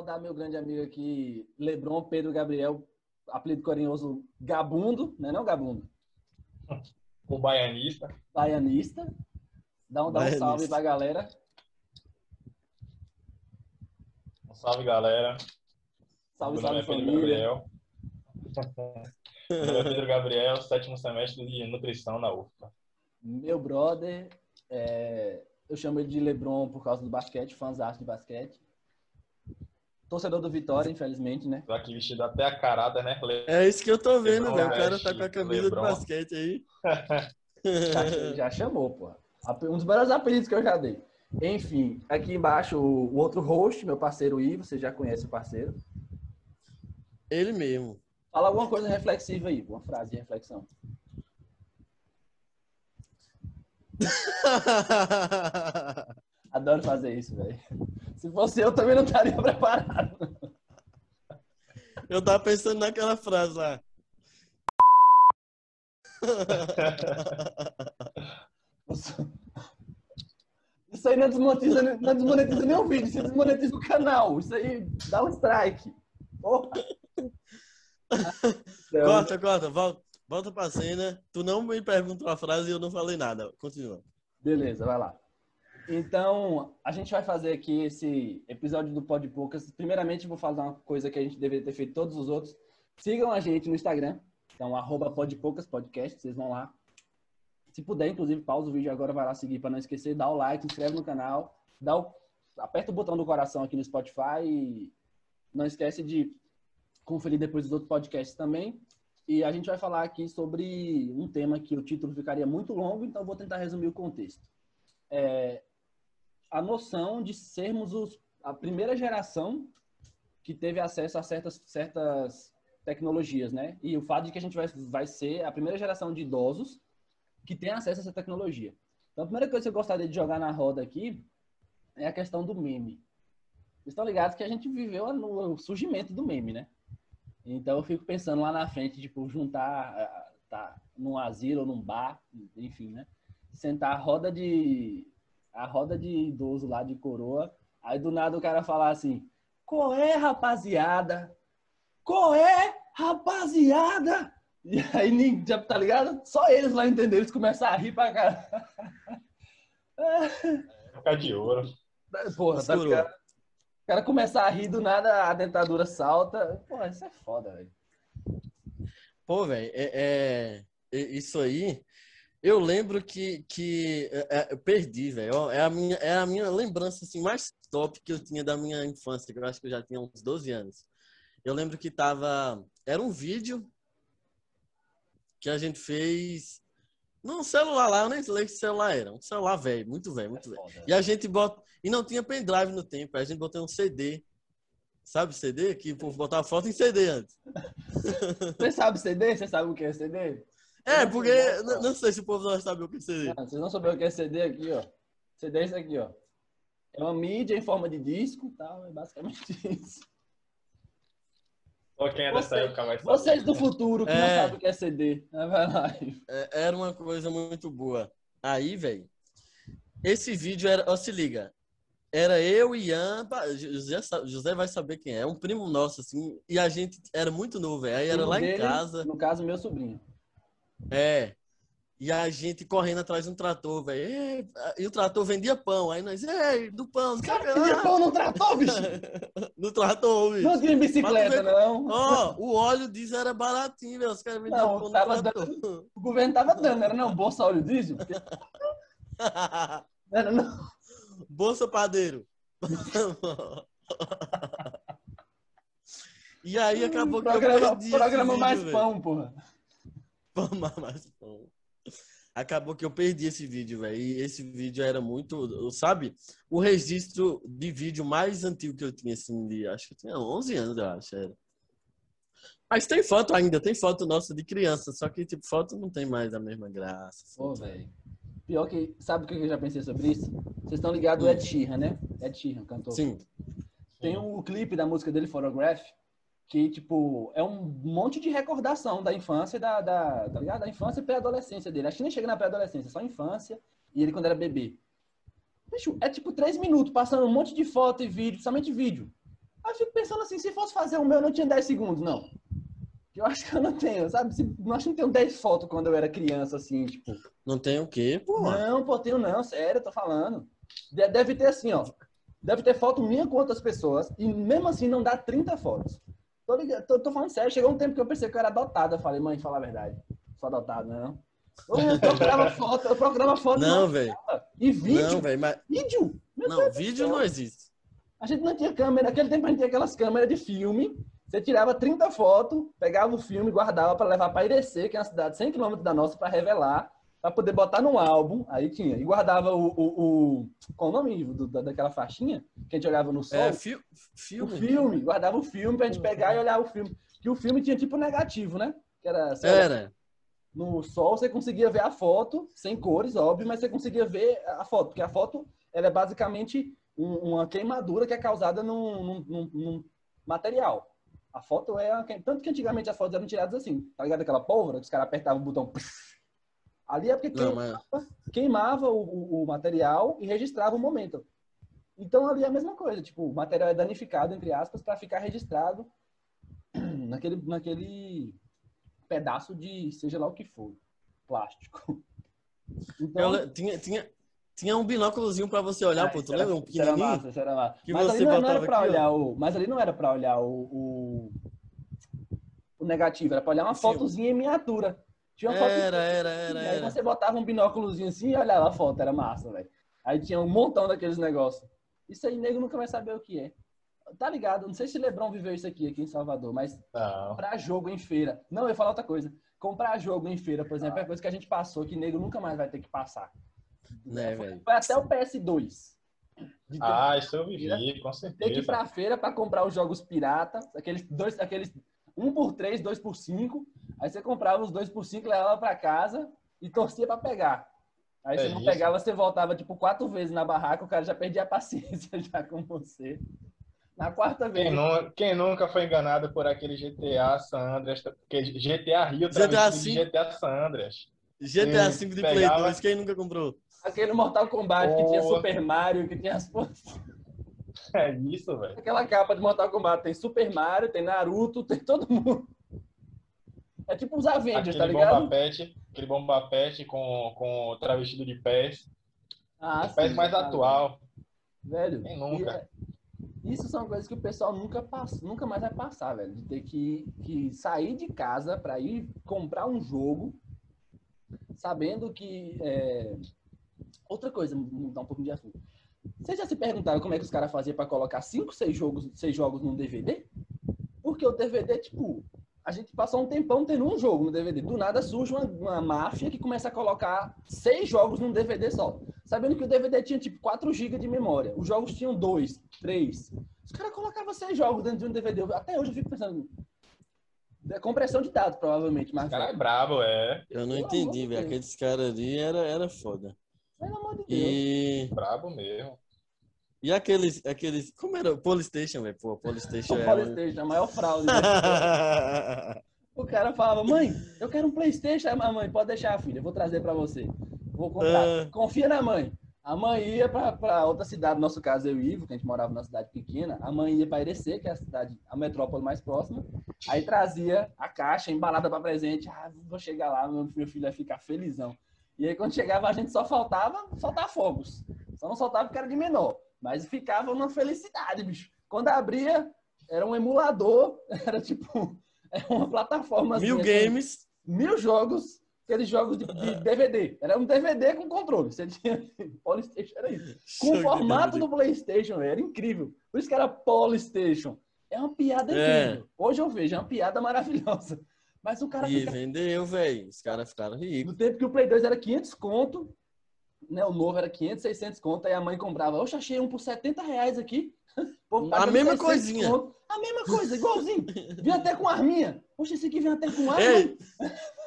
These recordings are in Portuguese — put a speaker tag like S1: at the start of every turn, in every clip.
S1: Saudar meu grande amigo aqui, Lebron Pedro Gabriel, apelido carinhoso Gabundo, não é não, Gabundo?
S2: O baianista.
S1: Baianista. Dá um, dá um salve pra galera.
S2: Um salve, galera.
S1: Salve,
S2: Meu nome
S1: salve,
S2: é Pedro
S1: família.
S2: Gabriel. Meu nome é Pedro Gabriel, sétimo semestre de nutrição na UFPA.
S1: Meu brother, é, eu chamo ele de Lebron por causa do basquete, fãzão de basquete. Torcedor do Vitória, infelizmente, né?
S2: Tô aqui vestido até a carada, né? Le-
S3: É isso que eu tô vendo, velho. O cara tá com a camisa
S2: Lebron.
S3: de basquete aí.
S1: Já, já chamou, pô. Um dos melhores apelidos que eu já dei. Enfim, aqui embaixo o, o outro host, meu parceiro Ivo, você já conhece o parceiro.
S3: Ele mesmo.
S1: Fala alguma coisa reflexiva aí, uma frase de reflexão. Adoro fazer isso, velho. Se fosse eu, também não estaria preparado.
S3: eu tava pensando naquela frase lá.
S1: Isso aí não desmonetiza, não desmonetiza nem o vídeo, isso desmonetiza o canal. Isso aí dá um strike. Porra. Então,
S3: Corta, corta, volta, volta pra cena. Tu não me perguntou a frase e eu não falei nada. Continua.
S1: Beleza, vai lá. Então, a gente vai fazer aqui esse episódio do Pod Poucas. Primeiramente, vou falar uma coisa que a gente deveria ter feito todos os outros. Sigam a gente no Instagram. Então, arroba Podpoucas Podcast. Vocês vão lá. Se puder, inclusive, pausa o vídeo agora, vai lá seguir para não esquecer. Dá o like, inscreve no canal. Dá o... Aperta o botão do coração aqui no Spotify. E não esquece de conferir depois os outros podcasts também. E a gente vai falar aqui sobre um tema que o título ficaria muito longo, então vou tentar resumir o contexto. É, a noção de sermos os, a primeira geração que teve acesso a certas, certas tecnologias, né? E o fato de que a gente vai, vai ser a primeira geração de idosos que tem acesso a essa tecnologia. Então, a primeira coisa que eu gostaria de jogar na roda aqui é a questão do meme. Vocês estão ligados que a gente viveu no surgimento do meme, né? Então, eu fico pensando lá na frente, tipo, juntar, ah, tá, num asilo num bar, enfim, né? Sentar a roda de a roda de idoso lá de coroa. Aí do nada o cara falar assim: Qual é, rapaziada? Qual é, rapaziada? E aí, ninguém- já tá ligado? Só eles lá entenderam, eles começam a rir pra cara.
S2: Época de ouro.
S1: Porra, tá ligado? O cara começar a rir do nada, a dentadura salta. Porra, isso é foda, velho.
S3: Pô, velho, é, é- é- isso aí. Eu lembro que, que é, é, eu perdi, velho. É a minha, é a minha lembrança assim, mais top que eu tinha da minha infância, que eu acho que eu já tinha uns 12 anos. Eu lembro que tava. Era um vídeo que a gente fez num celular lá, eu nem sei que celular era. Um celular velho, muito velho, muito velho.
S1: Foda.
S3: E a gente bota. E não tinha pendrive no tempo, a gente botou um CD. Sabe CD? Que o povo botava foto em CD antes.
S1: Você sabe CD? Você sabe o que é CD?
S3: É,
S1: não
S3: porque não, não sei se o povo não sabe o que é CD.
S1: Não, vocês não souberam o que é CD aqui, ó. CD é isso aqui, ó. É uma mídia em forma de disco e tal, é basicamente isso.
S2: Só quem é dessa época vai saber.
S1: Vocês do futuro que não
S3: É.
S1: sabem o que é CD, né, vai lá.
S3: É, Era uma coisa muito boa. Aí, velho, esse vídeo era. Ó, se liga. Era eu e Ian. José, José vai saber quem é. É um primo nosso, assim. E a gente era muito novo, velho. Aí era lá em
S1: dele,
S3: casa.
S1: No caso, meu sobrinho.
S3: É. E a gente correndo atrás de um trator, velho. E o trator vendia pão. Aí nós, ei, do pão, não sei o que
S1: Cara,
S3: lá.
S1: pão não tratou, bicho.
S3: No trator, bicho.
S1: Não tinha bicicleta,
S3: Mas
S1: não.
S3: Ó, o óleo diesel era baratinho, velho. Os caras vendiam pão no trator.
S1: O governo tava dando, era não? Bolsa óleo diesel? Não Era não.
S3: Bolsa Padeiro. e aí acabou que eu
S1: Programa,
S3: perdi esse
S1: programa
S3: vídeo,
S1: mais
S3: velho.
S1: pão, porra.
S3: Mais pão. Acabou que eu perdi esse vídeo, velho. E esse vídeo era muito, sabe? O registro de vídeo mais antigo que eu tinha, assim, de, acho que eu tinha 11 anos, eu acho, era. Mas tem foto ainda, tem foto nossa de criança, só que, tipo, foto não tem mais a mesma graça.
S1: Pô,
S3: assim.
S1: velho. Pior que, sabe o que eu já pensei sobre isso? Vocês estão ligados ao Ed Sheeran, né? Ed Sheeran, cantor.
S3: Sim.
S1: Tem um clipe da música dele, Photograph, que, tipo, é um monte de recordação da infância da, da, tá ligado? Da infância e pré-adolescência dele. Acho que nem chega na pré-adolescência, só infância e ele quando era bebê. Bicho, é tipo três minutos passando um monte de foto e vídeo, somente vídeo. Aí eu fico pensando assim, se fosse fazer o meu, eu não tinha 10 segundos, não. Eu acho que eu não tenho, sabe? Eu acho que não tenho 10 fotos quando eu era criança, assim, tipo.
S3: Não tem o quê, pô?
S1: Não, pô, tenho não, sério, eu tô falando. De- Deve ter assim, ó. Deve ter foto minha com outras pessoas, e mesmo assim não dá 30 fotos. Tô, ligado, tô, tô falando sério, chegou um tempo que eu pensei que eu era adotado. Eu falei, mãe, fala a verdade. Sou adotado, não. Eu procurava foto, eu procurava foto
S3: Não, velho.
S1: e vídeo.
S3: Não, velho, mas.
S1: vídeo. Meu
S3: Não,
S1: Deus
S3: vídeo
S1: céu.
S3: não existe.
S1: A gente não tinha câmera. Naquele tempo a gente tinha aquelas câmeras de filme. Você tirava 30 fotos, pegava o filme, guardava para levar para Irecê, que é uma cidade 100 km da nossa, para revelar, para poder botar num álbum. Aí tinha. E guardava o. o, o qual o nome do- da, daquela faixinha que a gente olhava no sol?
S3: É, fi
S1: o
S3: filme.
S1: filme. Guardava o filme pra gente pegar e olhar o filme. Que o filme tinha tipo negativo, né? Que era. sei lá,
S3: Era.
S1: no sol você conseguia ver a foto, sem cores, óbvio, mas você conseguia ver a foto, porque a foto ela é basicamente um- uma queimadura que é causada num, num- num- num material. A foto é. Tanto que antigamente as fotos eram tiradas assim, tá ligado? Aquela pólvora que os caras apertavam o botão. psh. Ali é porque
S3: Não,
S1: queimava,
S3: mas.
S1: queimava o, o- material e registrava o momento. Então ali é a mesma coisa, tipo, o material é danificado, entre aspas, para ficar registrado naquele, naquele pedaço de seja lá o que for, plástico. Então,
S3: Eu tinha, tinha, tinha um binóculozinho pra você olhar,
S1: ah,
S3: pô. Tu
S1: era-
S3: lembra? Um
S1: isso era
S3: pequenininho?
S1: massa, era massa.
S3: Que
S1: mas
S3: você
S1: ali não, não era para
S3: aqui, ó.
S1: olhar o, mas ali não era para olhar o, o, o negativo, era para olhar uma
S3: filme.
S1: fotozinha em miniatura. Tinha uma foto
S3: Era, era, era,
S1: E aí
S3: era.
S1: você botava um binóculozinho assim e olhava a foto, era massa, velho. Aí tinha um montão daqueles negócios. Isso aí, nego nunca vai saber o que é. Tá ligado? Não sei se Lebron viveu isso aqui, aqui em Salvador, mas
S2: Não.
S1: comprar jogo em feira. Não, eu ia falar outra coisa. Comprar jogo em feira, por exemplo, é coisa que a gente passou que nego nunca mais vai ter que passar.
S3: Né,
S1: Foi-
S3: velho?
S1: Foi até o PS2. De ter,
S2: Ah, isso eu vivi, com
S1: ter que ir
S2: certeza.
S1: pra feira pra comprar os jogos piratas, aqueles dois, aqueles um por três, dois por cinco. Aí você comprava os dois por cinco, levava pra casa e torcia pra pegar. Aí
S2: É
S1: você não
S2: isso.
S1: pegava, você voltava tipo quatro vezes na barraca, o cara já perdia a paciência já com você. Na quarta vez.
S2: Quem, nu- quem nunca foi enganado por aquele GTA San Andreas, GTA Rio
S3: GTA V.
S2: GTA San Andreas.
S3: GTA V de Play
S2: pegava-
S3: 2, quem nunca comprou?
S1: Aquele Mortal Kombat que tinha. Super Mario, que tinha as.
S2: É isso, velho.
S1: Aquela capa de Mortal Kombat tem Super Mario, tem Naruto, tem todo mundo. É tipo os Avengers, tá ligado?
S2: bomba pet, aquele bomba pet com, com travestido de pés.
S1: Ah,
S2: Pés
S1: sim,
S2: mais
S1: cara.
S2: atual.
S1: Velho,
S2: Quem nunca?
S1: e é- isso são coisas que o pessoal nunca, passa, nunca mais vai passar, velho. De ter que, que sair de casa para ir comprar um jogo, sabendo que. é, Outra coisa, mudar um pouquinho de assunto. Vocês já se perguntaram como é que os caras faziam para colocar 5, 6 jogos, seis jogos num DVD? Porque o DVD, tipo, a gente passou um tempão tendo um jogo no DVD. Do nada surge uma, uma máfia que começa a colocar seis jogos num DVD só. Sabendo que o DVD tinha tipo 4 GB de memória. Os jogos tinham 2, 3. Os caras colocavam seis jogos dentro de um DVD. Eu- Até hoje eu fico pensando. É compressão de dados, provavelmente, mas.
S2: O cara é brabo, é.
S3: Eu não
S1: Pelo
S3: entendi,
S1: de
S3: velho. Aqueles caras ali era, era foda.
S1: Pelo amor de Deus.
S3: E,
S2: Brabo mesmo.
S3: E aqueles, aqueles. Como era? Polystation, velho. Pô, Polystation
S1: O
S3: é.
S1: Polystation, a maior fraude. né? O cara falava, mãe, eu quero um Playstation. Aí a mãe, pode deixar, filha, eu vou trazer pra você. Vou comprar.
S3: Ah.
S1: Confia na mãe. A mãe ia pra, pra outra cidade, no nosso caso eu e Ivo, que a gente morava numa cidade pequena. A mãe ia pra Irecê, que é a cidade, a metrópole mais próxima. Aí trazia a caixa embalada pra presente. Ah, vou chegar lá, meu, meu filho vai ficar felizão. E aí quando chegava a gente só faltava soltar fogos. Só não soltava porque era de menor. Mas ficava uma felicidade, bicho. Quando abria, era um emulador, era tipo era uma plataforma.
S3: Mil games.
S1: Mil jogos, aqueles jogos de, de DVD. Era um DVD com controle. Você tinha. Polystation era isso. Com o formato do PlayStation, era incrível. Por isso que era Polystation. É uma piada
S3: É.
S1: incrível. Hoje eu vejo, é uma piada maravilhosa. Mas o cara
S3: E
S1: fica
S3: vendeu, velho. Os caras ficaram ricos.
S1: no tempo que o Play 2 era 500 conto, né? O novo era 500, 600 conto, aí a mãe comprava. Eu achei um por 70 reais aqui. Povo
S3: A mesma
S1: 600
S3: coisinha.
S1: conto. A mesma coisa, igualzinho. Vinha até com arminha. Poxa, esse aqui vem até com arma.
S3: Ei,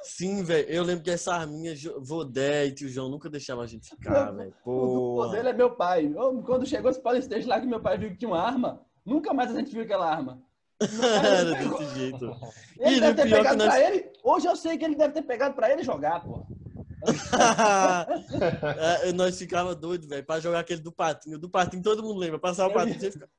S3: sim, velho. Eu lembro que essa arminha, Vodé e tio João nunca deixavam a gente ficar, velho.
S1: O dele é meu pai. Eu, quando chegou esse Polystation lá que meu pai viu que tinha uma arma, nunca mais a gente viu aquela arma.
S3: Era desse jeito.
S1: Ele
S3: E
S1: deve ter
S3: que
S1: pegado
S3: nós-
S1: pra ele. Hoje eu sei que ele deve ter pegado pra ele jogar, pô.
S3: É, nós ficava doido, velho, pra jogar aquele do patinho. Do patinho todo mundo lembra. Passar o patinho,
S1: ia-
S3: você fica.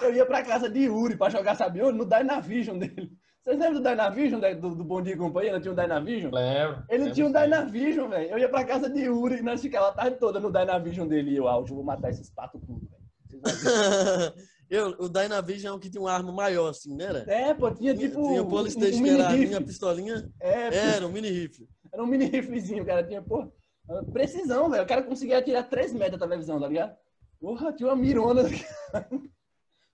S1: Eu ia pra casa de Yuri pra jogar, sabe onde? No Dynavision dele. Vocês lembram do Dynavision, do, do Bom Dia e Companhia? Não tinha um Dynavision?
S2: Lembro.
S1: Ele
S2: lembro
S1: tinha um
S2: sim.
S1: Dynavision, velho. Eu ia pra casa de Yuri e nós ficávamos a tarde toda no Dynavision dele. E eu, ah, hoje eu vou matar esses patos tudo, velho.
S3: Eu, o Dynavision é o que tinha uma arma maior, assim, né? Era?
S1: É, pô, tinha tipo
S3: tinha
S1: um,
S3: o Polystation,
S1: um
S3: que
S1: mini
S3: era a minha pistolinha.
S1: É,
S3: Era um mini rifle.
S1: Era um mini riflezinho, cara. Tinha, pô, precisão, velho. O cara conseguia atirar 3 metros da televisão, tá ligado? Porra, tinha uma mirona.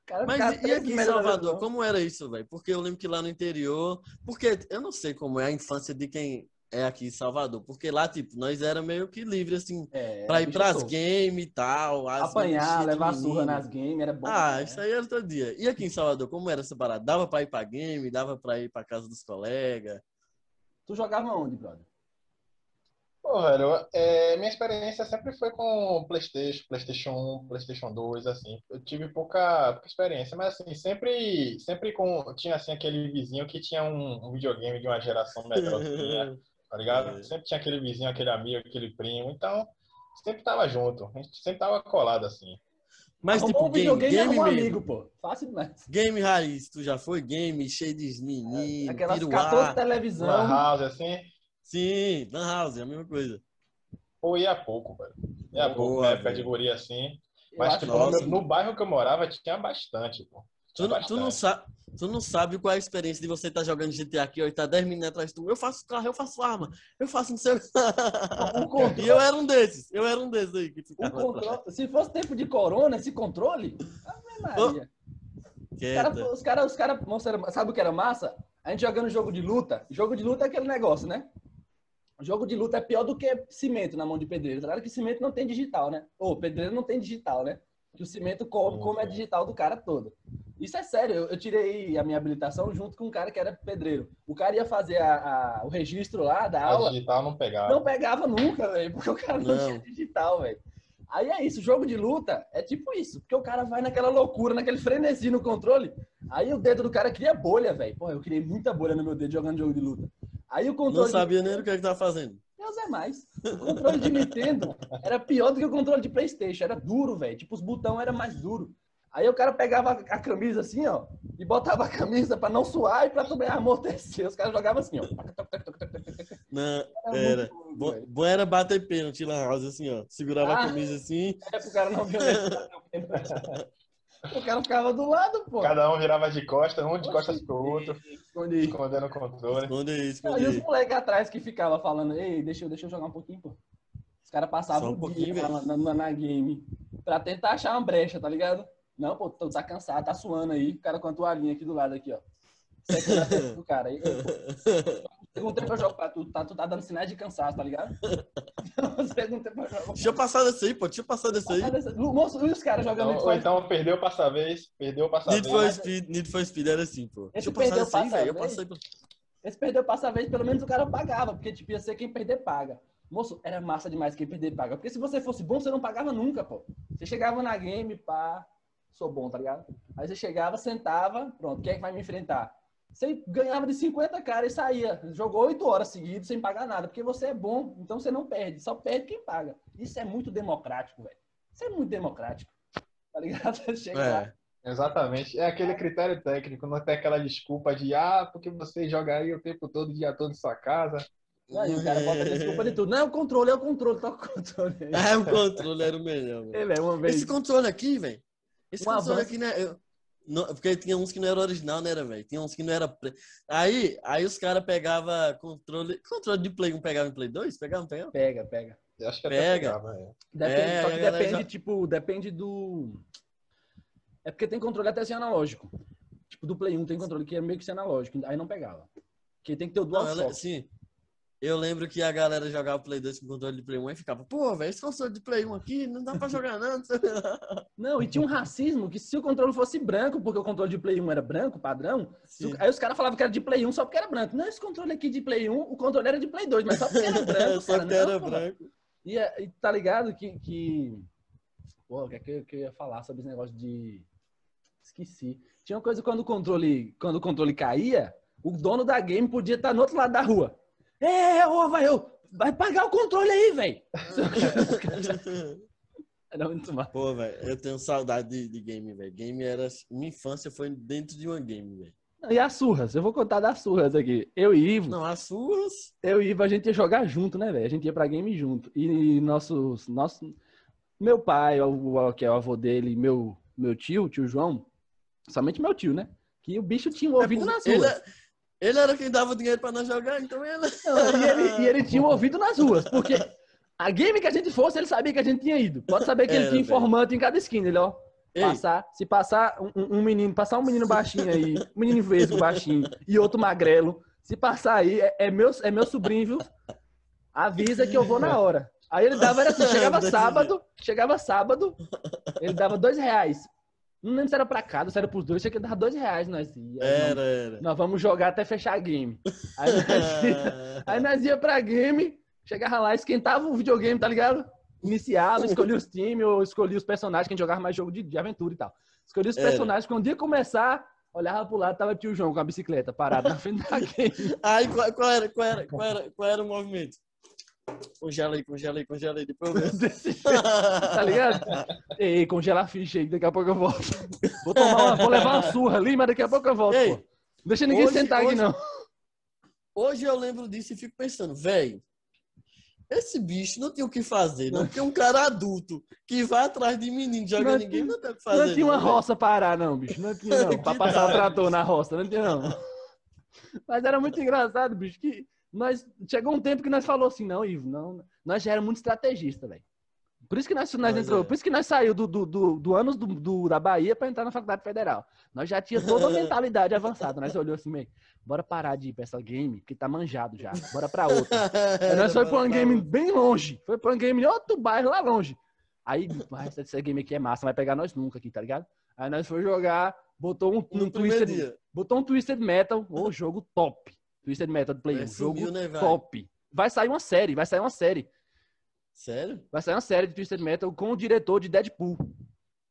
S1: Cara
S3: Mas e, aqui em Salvador, como era isso, velho? Porque eu lembro que lá no interior. Porque eu não sei como é a infância de quem é aqui em Salvador. Porque lá, tipo, nós era meio que livre, assim,
S1: É,
S3: pra ir
S1: bicho
S3: pras games e tal.
S1: Apanhar, levar surra nas games, era bom.
S3: Ah,
S1: né?
S3: isso aí era todo dia. E aqui em Salvador, como era essa parada? Dava pra ir pra game, dava pra ir pra casa dos colegas.
S1: Tu jogava onde, brother?
S2: Pô, velho, é, minha experiência sempre foi com PlayStation, PlayStation 1, PlayStation 2, assim. Eu tive pouca, pouca experiência, mas assim, sempre, sempre com, tinha assim aquele vizinho que tinha um, um videogame de uma geração melhor que minha, tá ligado?
S3: É.
S2: Sempre tinha aquele vizinho, aquele amigo, aquele primo, então sempre tava junto, a gente sempre tava colado assim.
S3: Mas,
S1: Arrumou
S3: tipo,
S1: um
S3: game,
S1: videogame
S3: game
S1: arrumou um
S3: mesmo.
S1: amigo, pô. Fácil demais.
S3: Game raiz, tu já foi game, cheio de meninos,
S1: Aquelas
S3: tiro
S1: 14
S3: ar.
S1: televisão.
S2: Uma house assim,
S3: Sim, Lan House, é a mesma coisa.
S2: pô, ia pouco, velho. Ia
S3: Boa,
S2: pouco, de guri assim. Mas tipo,
S3: nossa.
S2: no, no bairro que eu morava tinha bastante, pô.
S3: Tu, tu, não sabe, tu não sabe qual é a experiência de você estar jogando GTA aqui ó, e tá 10 minutos atrás de tu. Eu faço carro, eu faço arma, eu faço não sei o que. E eu era um desses, eu era um desses aí que
S1: O controle, se fosse tempo de corona, esse controle, Ave Maria. Cara, os cara, os cara, sabe o que era massa? A gente jogando jogo de luta. Jogo de luta é aquele negócio, né? Jogo de luta é pior do que cimento na mão de pedreiro. Claro que cimento não tem digital, né? Ou pedreiro não tem digital, né? Que o cimento come, a digital do cara todo. Isso é sério. Eu, eu tirei a minha habilitação junto com um cara que era pedreiro. O cara ia fazer a- a- o registro lá da
S2: A
S1: aula.
S2: digital não pegava.
S1: Não pegava nunca, velho, porque o cara não,
S3: Não.
S1: tinha digital, velho. Aí é isso, jogo de luta é tipo isso, porque o cara vai naquela loucura, naquele frenesi no controle. Aí o dedo do cara cria bolha, velho. Pô, eu criei muita bolha no meu dedo jogando jogo de luta. Aí o
S3: Não
S1: controle.
S3: sabia nem o que ele tava fazendo.
S1: Deus é mais. O controle de Nintendo era pior do que o controle de PlayStation. Era duro, velho. Tipo, os botões eram mais duros. Aí o cara pegava a camisa assim, ó, e botava a camisa pra não suar e pra também amortecer. Os caras jogavam assim, ó.
S3: Não, era. Bom,
S1: velho.
S3: bom era bater pênalti lá House, assim, ó. Segurava
S1: Ah.
S3: a camisa assim.
S1: É pro cara não violentar. O cara ficava do lado, pô.
S2: Cada um virava de costas, um de costas pro outro,
S1: Esconde aí.
S2: escondendo o controle.
S3: Esconde aí,
S1: Aí
S3: esconde
S1: os moleques atrás que ficavam falando, ei, deixa eu, deixa eu jogar um pouquinho, pô. Os caras passavam
S3: um pouquinho,
S1: pouquinho na, na, na game pra tentar achar uma brecha, tá ligado? Não, pô, tu tá cansado, tá suando aí. O cara com a toalhinha aqui do lado, aqui, ó. A testa do cara. Aí, pô, perguntei pra jogar pra tu, tá, tu tá dando sinais de cansaço, tá ligado? perguntei pra jogar.
S3: Deixa eu passar desse aí, pô. Deixa eu passar desse aí.
S1: Moço, e os caras jogando
S2: Então,
S1: Need for
S2: então perdeu o passa-vez, perdeu o
S3: Need for. Speed, Need for Speed era assim, pô. Deixa
S1: Esse
S3: eu passar
S1: perdeu
S3: desse aí, velho. Eu passei.
S1: Esse perdeu passa vez, pelo menos o cara pagava, porque tipo, ia ser quem perder paga. Moço, era massa demais quem perder paga. Porque se você fosse bom, você não pagava nunca, pô. Você chegava na game, pá, sou bom, tá ligado? Aí você chegava, sentava, pronto, quem é que vai me enfrentar? Você ganhava de 50 caras e saía. Jogou 8 horas seguidas sem pagar nada, porque você é bom, então você não perde. Só perde quem paga. Isso é muito democrático, velho. Isso é muito democrático. Tá ligado? Chega lá.
S3: É.
S2: Exatamente. É aquele critério técnico, não tem aquela desculpa de, ah, porque você joga aí o tempo todo, o dia todo em sua casa.
S1: Aí o cara bota desculpa de tudo. Não, é o controle, é o controle, toca o controle. aí.
S3: É, o controle era o melhor.
S1: Ele é uma vez.
S3: Esse controle aqui, velho. Esse
S1: Um
S3: controle
S1: avanço.
S3: aqui, né? eu- não- porque tinha uns que não era original, né, velho? Tinha uns que não era. pre- Aí, aí os caras pegavam controle. Controle de Play 1 pegava em Play 2? Pegava, não pegava?
S1: Pega, pega.
S2: Eu acho que até
S3: Pega.
S2: pegava, é.
S1: Depende,
S3: É,
S1: só que depende,
S3: já-
S1: tipo, depende do. É porque tem controle até sem analógico. Tipo, do Play 1 tem controle que é meio que sem analógico, aí não pegava. Porque tem que ter o
S3: Não,
S1: dual
S3: le-
S1: shock.
S3: sim. Eu lembro que a galera jogava Play 2 com controle de Play 1 e ficava, pô, velho, esse controle de Play 1 aqui não dá pra jogar, não.
S1: Não, e tinha um racismo que se o controle fosse branco, porque o controle de Play 1 era branco, padrão,
S3: Sim.
S1: aí os caras falavam que era de Play 1 só porque era branco. Não, esse controle aqui de Play 1, o controle era de Play 2, mas só porque era branco.
S3: Só
S1: cara.
S3: que
S1: Não,
S3: era
S1: pô,
S3: branco.
S1: E, é- e tá ligado que. que... Pô, o que é que eu, que eu ia falar sobre esse negócio de. Esqueci. Tinha uma coisa quando o controle, quando o controle caía, o dono da game podia estar no outro lado da rua. É, ô, vai, ô, vai pagar o controle aí, velho. Era muito massa.
S3: Pô, velho, eu tenho saudade de, de game, velho. Game era. Minha infância foi dentro de uma game, velho.
S1: E as surras? Eu vou contar das surras aqui. Eu e Ivo,
S3: Não, as suas.
S1: eu e Ivo, a gente ia jogar junto, né, velho? A gente ia pra game junto. E nossos, nosso, meu pai, o, o- que é o avô dele, e meu, meu tio, tio João, somente meu tio, né? Que o bicho tinha um ouvido nas
S3: ele,
S1: ruas.
S3: Ele era quem dava dinheiro pra nós jogar, então ele.
S1: E, ele, e ele tinha um ouvido nas ruas, porque a game que a gente fosse, ele sabia que a gente tinha ido. Pode saber que ele
S3: Era,
S1: tinha
S3: velho.
S1: informante em cada esquina, ele, ó.
S3: Ei,
S1: Passar, se passar um- um, menino, passar um menino baixinho aí, um menino vesgo baixinho e outro magrelo, se passar aí, é, é meu, é meu sobrinho, viu? Avisa que eu vou na hora. Aí ele dava, era assim, chegava sábado, chegava sábado, ele dava dois reais. Não lembro se era pra cada, se era pros dois, sei que dava dois reais, nós ia.
S3: era, era.
S1: Nós vamos jogar até fechar a game. Aí nós ia, aí nós ia pra game, chegava lá, esquentava o videogame, tá ligado? Iniciava, escolhia os times, ou escolhia os personagens, que a gente jogava mais jogo de, de aventura e tal. Escolhia os personagens, quando ia começar, olhava pro lado, tava tio João com a bicicleta parado na frente da game.
S3: Aí qual, qual era, qual, era, qual, era, qual era o movimento? Congela aí, congela aí, congela aí, depois eu vejo.
S1: Tá ligado? Ei, congela a ficha aí, daqui a pouco eu volto. Vou, tomar uma, vou levar uma surra ali, mas daqui a pouco eu volto,
S3: Ei,
S1: pô. Deixa ninguém
S3: hoje-
S1: sentar aqui,
S3: hoje-
S1: não.
S3: Hoje eu lembro disso e fico pensando, velho, esse bicho não tem o que fazer, não tem um cara adulto que vai atrás de menino jogando
S1: Não
S3: ninguém, não tem o que fazer.
S1: Não tinha uma
S3: velho.
S1: roça parar, não, bicho. Não tinha, não. Pra passar o trator na roça, não tinha, não. Mas era muito engraçado, bicho, que nós... Chegou um tempo que nós falou assim, não, Ivo, não... Nós já éramos muito estrategistas, velho. Por isso que nós, nós entrou,
S3: é.
S1: por isso que nós saiu do, do, do, do anos do, do- da Bahia pra entrar na faculdade federal. Nós já tinha toda a mentalidade avançada. Nós olhou assim, meio, bora parar de ir pra essa game, que tá manjado já. Bora pra outra. Aí nós foi pra um game bem longe. Foi pra um game em outro bairro lá longe. Aí, "Ah, essa, game aqui é massa, não vai pegar nós nunca aqui, tá ligado? Aí nós foi jogar, botou um, um Twisted,
S3: dia.
S1: botou um Twisted Metal, ô jogo top. Twisted Metal Play 1,
S3: Aí
S1: jogo
S3: subiu, né, vai?
S1: top. Vai sair uma série, vai sair uma série.
S3: Sério?
S1: Vai sair uma série de Twisted Metal com o diretor de Deadpool.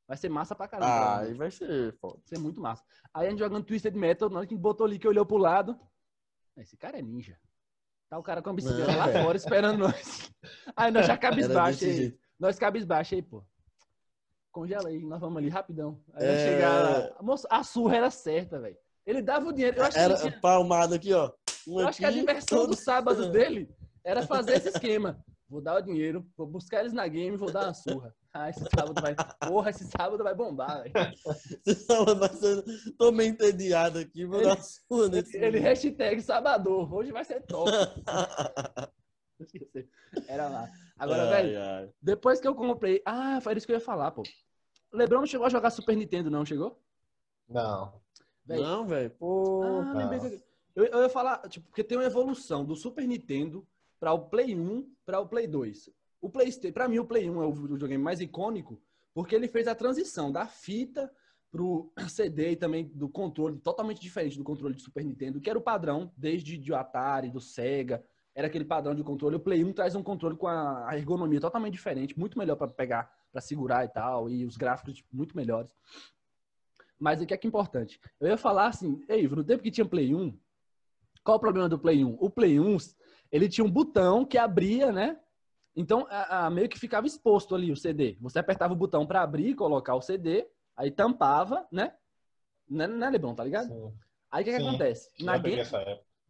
S1: Vai ser massa pra caramba.
S3: Ah, aí
S1: provavelmente.
S3: vai ser foda.
S1: Vai ser muito massa. Aí a gente jogando Twisted Metal, nós que botou ali que olhou pro lado. Esse cara é ninja. Tá o cara com a bicicleta
S3: Não,
S1: lá
S3: velho.
S1: fora esperando nós. Aí nós já cabisbaixo aí.
S3: jeito.
S1: Nós cabisbaixo aí, pô. Congela aí, nós vamos ali rapidão. Aí
S3: É.
S1: chegar lá. Moço, a surra era certa, velho. Ele dava o dinheiro. Eu acho, que
S3: Era
S1: tinha-
S3: palmado aqui, ó.
S1: Eu acho que a diversão do sábado dele era fazer esse esquema. Vou dar o dinheiro, vou buscar eles na game e vou dar uma surra. Ah, esse sábado vai. Porra, esse sábado vai bombar, velho.
S3: Você fala, mas eu tô meio entediado aqui, vou
S1: Ele-
S3: dar uma sua nesse
S1: Ele
S3: menino.
S1: hashtag sabador. Hoje vai ser top. Esqueci. Era lá. Agora,
S3: Ai,
S1: velho,
S3: ai.
S1: depois que eu comprei. Ah, foi isso que eu ia falar, pô. Lebron não chegou a jogar Super Nintendo, não, chegou?
S2: Não.
S1: Velho,
S3: Não, velho, pô.
S1: Ah, lembrei que... eu, eu ia falar, tipo, porque tem uma evolução do Super Nintendo para o Play 1 para o Play 2. O PlayStation, para mim o Play 1 é o videogame mais icônico, porque ele fez a transição da fita pro CD e também do controle totalmente diferente do controle de Super Nintendo, que era o padrão desde do Atari, do Sega, era aquele padrão de controle. O Play 1 traz um controle com a ergonomia totalmente diferente, muito melhor para pegar, para segurar e tal, e os gráficos tipo, muito melhores. Mas o que é que é importante? Eu ia falar assim, ei, no tempo que tinha Play 1, qual o problema do Play 1? O Play 1, ele tinha um botão que abria, né? Então, a- a- meio que ficava exposto ali o CD. Você apertava o botão para abrir e colocar o CD, aí tampava, né? Né, né Lebron, tá ligado?
S2: Sim.
S1: Aí o que, que acontece? Na game,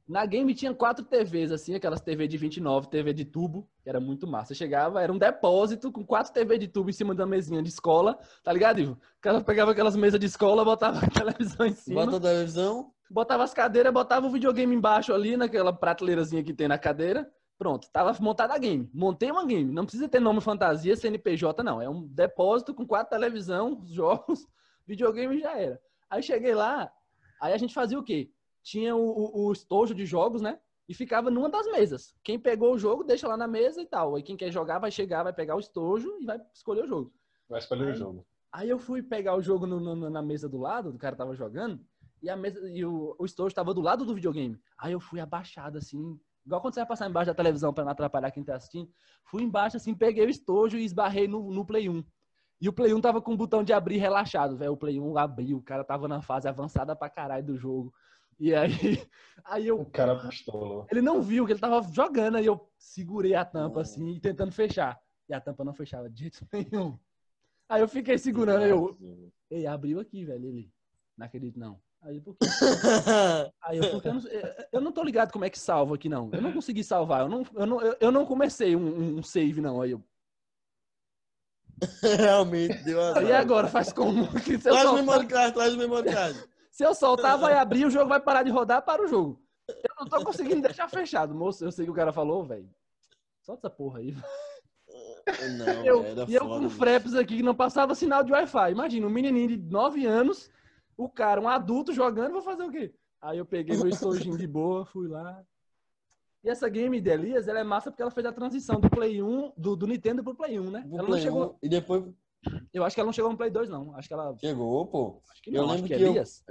S1: na game tinha quatro TVs, assim, aquelas TV de 29, TV de tubo, que era muito massa. Você chegava, era um depósito com quatro TV de tubo em cima da mesinha de escola, tá ligado, Ivo? O cara pegava aquelas mesas de escola, botava a televisão em cima,
S3: Bota a televisão.
S1: Botava as cadeiras, botava o videogame embaixo ali, naquela prateleirazinha que tem na cadeira. Pronto, tava montada a game. Montei uma game. Não precisa ter nome fantasia, CNPJ, não. É um depósito com quatro televisão, jogos, videogame já era. Aí cheguei lá, aí a gente fazia o quê? Tinha o, o, o estojo de jogos, né? E ficava numa das mesas. Quem pegou o jogo, deixa lá na mesa e tal. Aí quem quer jogar, vai chegar, vai pegar o estojo e vai escolher o jogo.
S2: Vai escolher o
S1: Aí-
S2: jogo.
S1: Aí eu fui pegar o jogo no- no- na mesa do lado, do cara tava jogando, e a mesa e o, o estojo tava do lado do videogame. Aí eu fui abaixado assim, igual quando você vai passar embaixo da televisão pra não atrapalhar quem tá assistindo. Fui embaixo assim, peguei o estojo e esbarrei no, no Play 1. E o Play 1 tava com o botão de abrir relaxado, velho. O Play 1 abriu, o cara tava na fase avançada pra caralho do jogo. E aí, aí eu
S2: O cara pistolou.
S1: ele não viu que ele tava jogando, aí eu segurei a tampa assim, tentando fechar. E a tampa não fechava de jeito nenhum. Aí eu fiquei segurando, eu, ei, abriu aqui, velho, ele. Não acredito, não. Aí, por quê? Aí eu, porque eu, não, eu não tô ligado como é que salva aqui, não. Eu não consegui salvar, eu não, eu não, eu não comecei um, um save, não. Aí eu,
S3: Realmente deu azar.
S1: e agora, faz como? Se,
S3: Traz o
S1: soltar,
S3: memory card, traz o memory card.
S1: se eu soltar, vai abrir, o jogo vai parar de rodar para o jogo. Eu não tô conseguindo deixar fechado. Moço, eu sei que o cara falou, velho. Solta essa porra aí.
S3: Não,
S1: Eu,
S3: era
S1: e eu
S3: foda,
S1: com. Freps aqui que não passava sinal de Wi-Fi. Imagina, um menininho de 9 anos, o cara, um adulto jogando, vou fazer o quê? Aí eu peguei meu estojinho de boa, fui lá. E essa game de Elias, ela é massa porque ela fez a transição do Play 1, do, do Nintendo pro Play 1, né?
S3: Pro
S1: Ela não
S3: Play
S1: chegou,
S3: 1, E depois
S1: eu acho que ela não chegou no Play 2, não. Acho que ela.
S3: chegou, pô.
S1: Acho que
S3: Eu
S1: não, acho
S3: lembro
S1: que é
S3: que eu-
S1: Elias.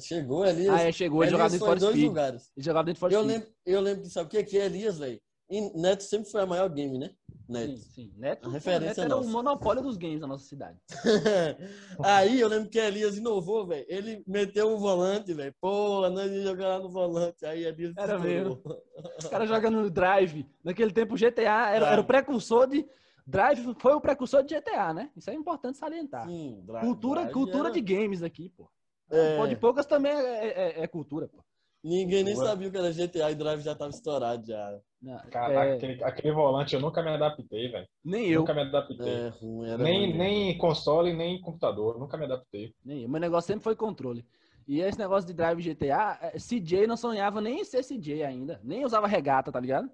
S3: Chegou ali.
S1: Ah, é, chegou, ele jogava
S3: Elias
S1: dentro de
S3: dois
S1: Speed.
S3: lugares.
S1: Ele jogava dentro de
S3: Eu
S1: Speed.
S3: lembro, eu lembro sabe o que que é Elias, velho? E Neto sempre foi a maior game, né? Neto.
S1: Sim, sim. Neto,
S3: A referência
S1: Neto era o
S3: nossa.
S1: monopólio dos games da nossa cidade.
S3: Aí eu lembro que Elias inovou, velho. Ele meteu o volante, velho. Pô, nós ia jogar lá no volante. Aí Elias
S1: Era
S3: estourou.
S1: Os caras jogando no Drive. Naquele tempo, o GTA era,
S3: Ah.
S1: era o precursor de. Drive foi o precursor de GTA, né? Isso é importante salientar.
S3: Sim, Drive-
S1: Cultura,
S3: Drive
S1: cultura
S3: era-
S1: de games aqui, pô.
S3: É.
S1: Pô, de poucas também é, é- é cultura, pô.
S3: Ninguém nem sabia que era GTA e Drive já tava estourado já.
S1: Não,
S2: Cara,
S1: é,
S2: aquele, aquele volante eu nunca me adaptei, velho.
S1: nem eu,
S2: Nunca me adaptei.
S3: É, ruim, era
S2: nem,
S3: ruim.
S2: nem console, nem computador. Nunca me adaptei.
S1: nem eu. Meu negócio sempre foi controle. E esse negócio de Drive GTA, é, CJ não sonhava nem em ser CJ ainda. Nem usava regata, tá ligado?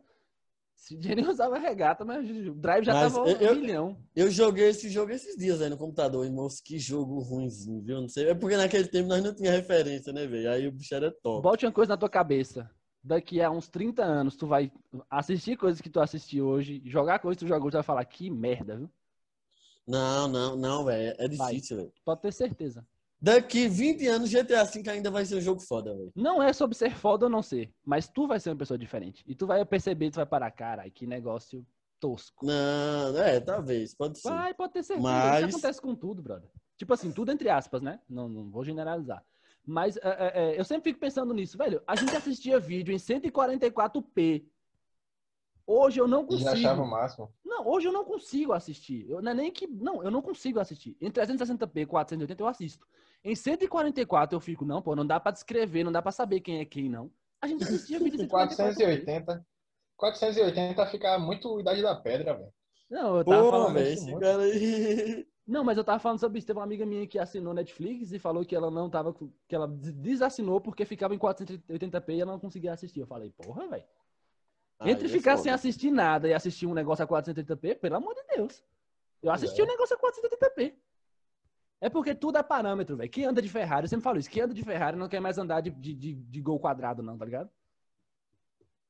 S1: CJ nem usava regata, mas o Drive já
S3: Mas
S1: tava
S3: eu-
S1: um milhão.
S3: Eu joguei esse jogo esses dias aí no computador, irmão. Que jogo ruimzinho, viu? Não sei. É porque naquele tempo nós não tinha referência, né, velho? Aí o bicho era top.
S1: Bote uma coisa na tua cabeça. Daqui a uns 30 anos, tu vai assistir coisas que tu assistiu hoje, jogar coisas que tu jogou, tu vai falar, que merda, viu?
S3: Não, não, não, velho. É
S1: Vai.
S3: difícil, velho.
S1: Pode ter certeza.
S3: Daqui 20 anos, GTA V ainda vai ser um jogo foda, velho.
S1: Não é sobre ser foda ou não ser, mas tu vai ser uma pessoa diferente. E tu vai perceber, tu vai parar, cara, que negócio tosco.
S3: Não, é, talvez, pode ser.
S1: Vai, pode ter certeza.
S3: Mas-
S1: Isso acontece com tudo, brother. Tipo assim, tudo entre aspas, né? Não, não vou generalizar. Mas é, é, é, eu sempre fico pensando nisso, velho. A gente assistia vídeo em 144p. Hoje eu não
S2: E já achava o
S1: consigo.
S2: máximo.
S1: Não, hoje eu não consigo assistir. Eu, não é nem que. Não, eu não consigo assistir. Em 360p, 480 eu assisto. Em 144 eu fico, não, pô, não dá pra descrever, não dá pra saber quem é quem, não. A gente assistia vídeo 144p.
S2: 480. 480 fica muito idade da pedra, velho.
S1: Não, eu tava
S3: Pô,
S1: falando.
S3: esse
S2: muito.
S3: cara aí.
S1: Não, mas eu tava falando sobre isso. Teve uma amiga minha que assinou Netflix e falou que ela não tava. com- que ela des- desassinou porque ficava em 480p e ela não conseguia assistir. Eu falei, porra, velho. Entre
S3: é
S1: ficar sem assistir nada e assistir um negócio a 480p, pelo amor de Deus. Eu assisti
S2: É.
S1: um negócio a 480p. É porque tudo é parâmetro, velho. Quem anda de Ferrari, eu sempre falo isso, quem anda de Ferrari não quer mais andar de, de, de, de gol quadrado, não, tá ligado?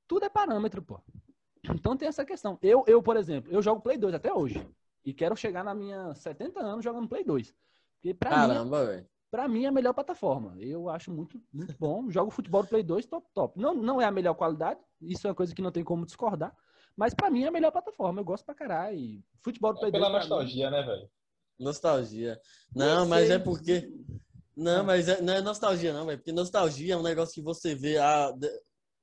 S1: Tudo é parâmetro, pô. Então tem essa questão. Eu, eu, por exemplo, eu jogo Play 2 até hoje. E quero chegar na minha 70 anos jogando Play 2. Porque pra mim,
S3: Caramba, velho.
S1: pra mim é a melhor plataforma. Eu acho muito, muito bom. Jogo futebol do Play 2 top, top. Não, não é a melhor qualidade, isso é uma coisa que não tem como discordar. Mas pra mim é a melhor plataforma. Eu gosto pra caralho. E futebol do
S2: É
S1: Play
S2: pela
S1: 2. pra mim-
S2: nostalgia, né, velho?
S3: Nostalgia. Não,
S1: Eu
S3: mas é porque. Não, mas é- não é nostalgia, não, velho. Porque nostalgia é um negócio que você vê a,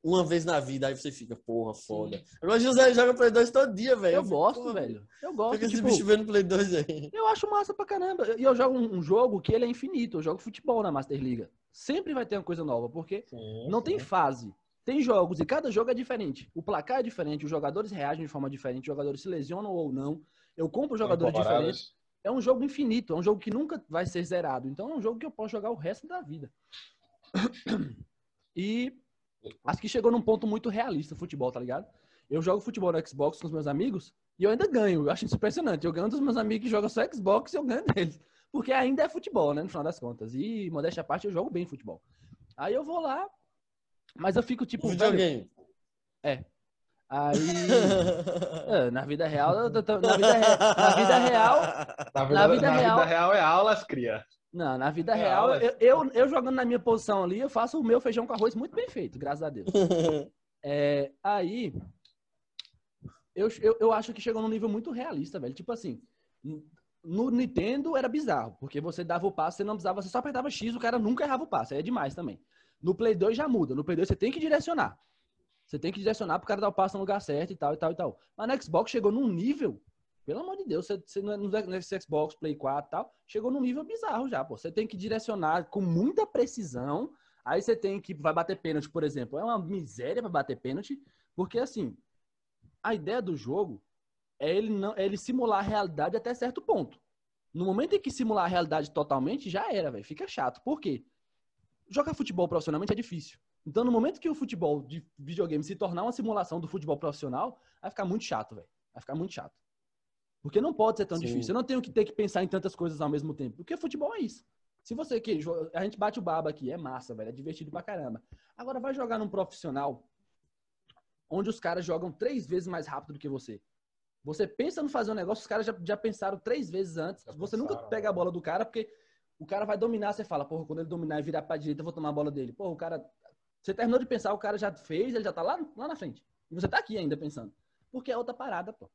S3: uma vez na vida, aí você fica, porra, foda. Agora o José joga Play 2 todo dia, velho.
S1: Eu
S3: fico,
S1: gosto,
S3: porra,
S1: velho. Eu gosto.
S3: que esse
S1: tipo,
S3: bicho vendo Play 2 aí?
S1: Eu acho massa pra caramba. E eu jogo um, um jogo que ele é infinito. Eu jogo futebol na Master Liga. Sempre vai ter uma coisa nova, porque
S2: Sim,
S1: não
S2: sim.
S1: tem fase. Tem jogos e cada jogo é diferente. O placar é diferente, os jogadores reagem de forma diferente, os jogadores se lesionam ou não. Eu compro jogadores diferentes. É um jogo infinito, é um jogo que nunca vai ser zerado. Então é um jogo que eu posso jogar o resto da vida. E acho que chegou num ponto muito realista o futebol, tá ligado? Eu jogo futebol no Xbox com os meus amigos e eu ainda ganho. Eu acho isso impressionante. Eu ganho dos meus amigos que jogam só Xbox e eu ganho deles. Porque ainda é futebol, né? No final das contas. E, modéstia à parte, eu jogo bem futebol. Aí eu vou lá, mas eu fico tipo.
S3: Videogame.
S1: Aí. é, na vida real, na vida, re- na vida real,
S2: Na vida,
S1: Na vida
S2: na
S1: real-
S2: vida real é aulas, cria.
S1: Não, na vida
S2: É,
S1: real,
S2: aulas.
S1: eu, eu, eu jogando na minha posição ali, eu faço o meu feijão com arroz muito bem feito, graças a Deus. É, aí, eu, eu, eu acho que chegou num nível muito realista, velho. Tipo assim, no Nintendo era bizarro, porque você dava o passe, você não precisava, você só apertava X, o cara nunca errava o passe, aí é demais também. No Play 2 já muda, no Play 2 você tem que direcionar. Você tem que direcionar pro cara dar o passe no lugar certo e tal, e tal, e tal. Mas no Xbox chegou num nível Pelo amor de Deus, você, você não é- no nesse Xbox, Play 4 e tal, chegou num nível bizarro já, pô. Você tem que direcionar com muita precisão. Aí você tem que vai bater pênalti, por exemplo. É uma miséria para bater pênalti, porque assim, a ideia do jogo é ele não é ele simular a realidade até certo ponto. No momento em que simular a realidade totalmente, já era, velho. Fica chato. Por quê? Jogar futebol profissionalmente é difícil. Então, no momento que o futebol de videogame se tornar uma simulação do futebol profissional, vai ficar muito chato, velho. Vai ficar muito chato. Porque não pode ser tão
S3: Sim.
S1: difícil. Eu não tenho que ter que pensar em tantas coisas ao mesmo tempo. Porque futebol é isso. Se você que a gente bate o baba aqui, é massa, velho, é divertido pra caramba. Agora vai jogar num profissional onde os caras jogam três vezes mais rápido do que você. Você pensa no fazer um negócio, os caras já, já pensaram três vezes antes.
S2: Já
S1: você nunca
S2: pensaram,
S1: pega
S2: né?
S1: a bola do cara, porque o cara vai dominar, você fala, porra, quando ele dominar e virar pra direita, eu vou tomar a bola dele. Porra, o cara. Você terminou de pensar, o cara já fez, ele já tá lá, lá na frente. E você tá aqui ainda pensando. Porque é outra parada, pô.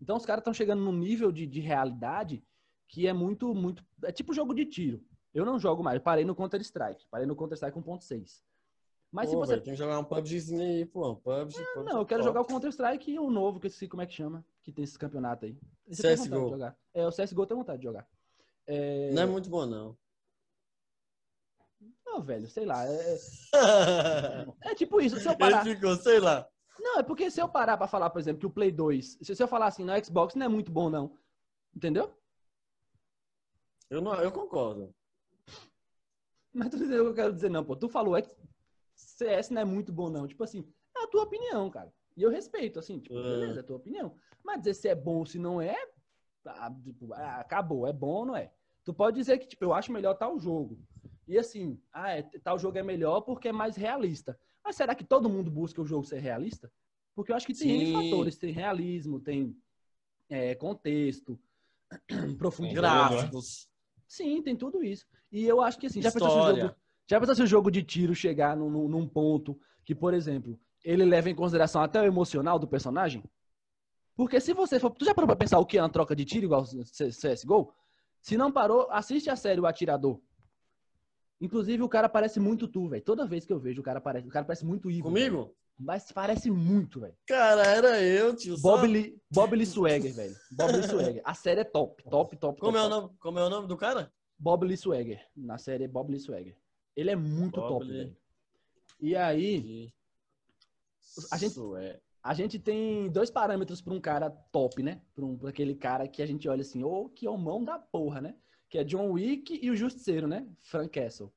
S1: Então os caras estão chegando num nível de, de realidade que é muito, muito. É tipo jogo de tiro. Eu não jogo mais, eu parei no Counter-Strike. Parei no Counter-Strike 1.6. Mas se
S3: Pô,
S1: você.
S3: velho, tem que jogar um PUBGzinho aí, pô. PUBG, PUBG.
S1: Não, eu quero
S3: top.
S1: jogar o Counter-Strike e o novo, que eu esqueci como é que chama, que tem esse campeonato aí. Vontade
S3: CSGO.
S1: É, o CSGO tenho vontade de jogar. É...
S3: Não é muito bom, não.
S1: Velho, sei lá. É, é tipo isso, se eu parar.
S3: Ele ficou, sei lá.
S1: Não, é porque se eu parar pra falar, por exemplo, que o Play 2, se se eu falar assim, no Xbox não é muito bom, não. Entendeu?
S3: Eu, não, eu concordo.
S1: Mas tu entendeu o que eu quero dizer, não, pô. Tu falou X- CS não é muito bom, não. Tipo assim, é a tua opinião, cara. E eu respeito, assim, tipo,
S3: É.
S1: beleza, é a tua opinião. Mas dizer se é bom ou se não é, tá, tipo, ah, acabou, é bom ou não é. Tu pode dizer que, tipo, eu acho melhor tal jogo. E assim, ah, é, tal jogo é melhor porque é mais realista. Mas será que todo mundo busca o jogo ser realista? Porque eu acho que tem
S3: Sim.
S1: fatores. Tem realismo, tem é, contexto, profundidade.
S3: Gráficos.
S1: Sim, tem tudo isso. E eu acho que assim, já pensou se o jogo, já pensou se o jogo de tiro chegar num, num- num ponto que, por exemplo, ele leva em consideração até o emocional do personagem? Porque se você for. Tu já parou pra pensar o que é uma troca de tiro igual CSGO? Se não parou, assiste a série O Atirador. Inclusive, o cara parece muito tu, velho. Toda vez que eu vejo, o cara parece, o cara parece muito Igor.
S3: Comigo?
S1: Mas parece muito, velho.
S3: Cara, era eu, tio.
S1: Bob Lee, Bob Lee Swagger, velho. Bob Lee Swagger. A série é top, top, top.
S3: Como
S1: top,
S3: é, o nome, como é o nome do cara?
S1: Bob Lee Swagger. Na série Bob Lee Swagger. Ele é muito
S3: Bob
S1: top, velho. E aí, A gente-
S3: é.
S1: a gente tem dois parâmetros para um cara top, né? Para um, pra aquele cara que a gente olha assim, ô, que homão da porra, né? Que é John Wick e o Justiceiro, né? Frank Castle.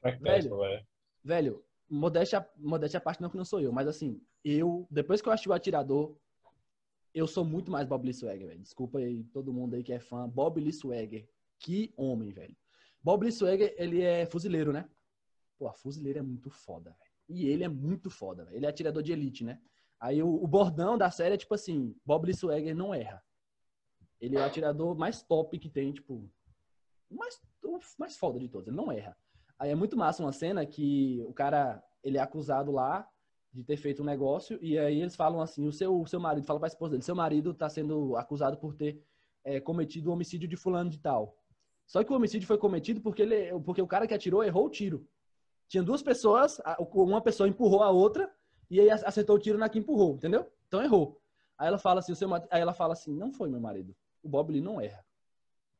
S2: Frank
S1: Velho.
S2: Castle, velho.
S1: Velho, modéstia, modéstia à parte não que não sou eu, mas assim, eu, depois que eu assisti o Atirador, eu sou muito mais Bob Lee Swagger, velho. Desculpa aí todo mundo aí que é fã. Bob Lee Swagger. Que homem, velho. Bob Lee Swagger, ele é fuzileiro, né? Pô, fuzileiro é muito foda, velho. E ele é muito foda, velho. Ele é atirador de elite, né? Aí o, o bordão da série é tipo assim, Bob Lee Swagger não erra. Ele é o atirador mais top que tem, tipo, mais, o mais foda de todos. Ele não erra. Aí é muito massa uma cena que o cara, ele é acusado lá de ter feito um negócio e aí eles falam assim, o seu, o seu marido, fala pra esposa dele, seu marido tá sendo acusado por ter é, cometido o homicídio de fulano de tal. Só que o homicídio foi cometido porque, ele, porque o cara que atirou errou o tiro. Tinha duas pessoas, uma pessoa empurrou a outra e aí acertou o tiro na que empurrou, entendeu? Então errou. Aí ela fala assim, o seu, aí ela fala assim, não foi meu marido. O Bob Lee não erra.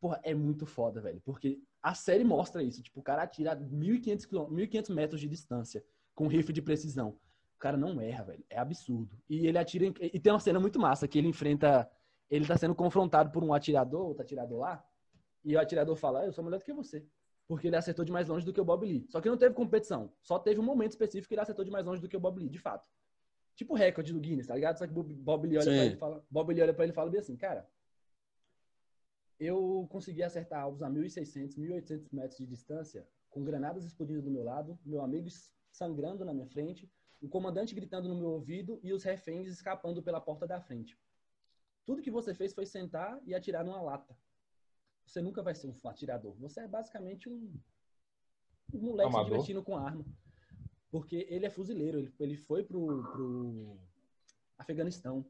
S1: Porra, é muito foda, velho, porque a série mostra isso, tipo, o cara atira a 1.500 quilô- 1.500 metros de distância com rifle de precisão. O cara não erra, velho. É absurdo. E ele atira. em- E tem uma cena muito massa que ele enfrenta. Ele tá sendo confrontado por um atirador, outro atirador lá. E o atirador fala: "Ah, Eu sou melhor do que você. Porque ele acertou de mais longe do que o Bob Lee. Só que não teve competição. Só teve um momento específico que ele acertou de mais longe do que o Bob Lee, de fato. Tipo o recorde do Guinness, tá ligado? Só que o Bob Lee olha
S3: Sim.
S1: pra ele e fala: Bob Lee olha pra ele e fala bem assim: Cara, eu consegui acertar alvos a 1.600, 1.800 metros de distância, com granadas explodindo do meu lado, meu amigo sangrando na minha frente, o comandante gritando no meu ouvido e os reféns escapando pela porta da frente. Tudo que você fez foi sentar e atirar numa lata. Você nunca vai ser um atirador. Você é basicamente um, um moleque se
S2: Amador.
S1: divertindo com arma. Porque ele é fuzileiro. Ele, ele foi pro, pro Afeganistão.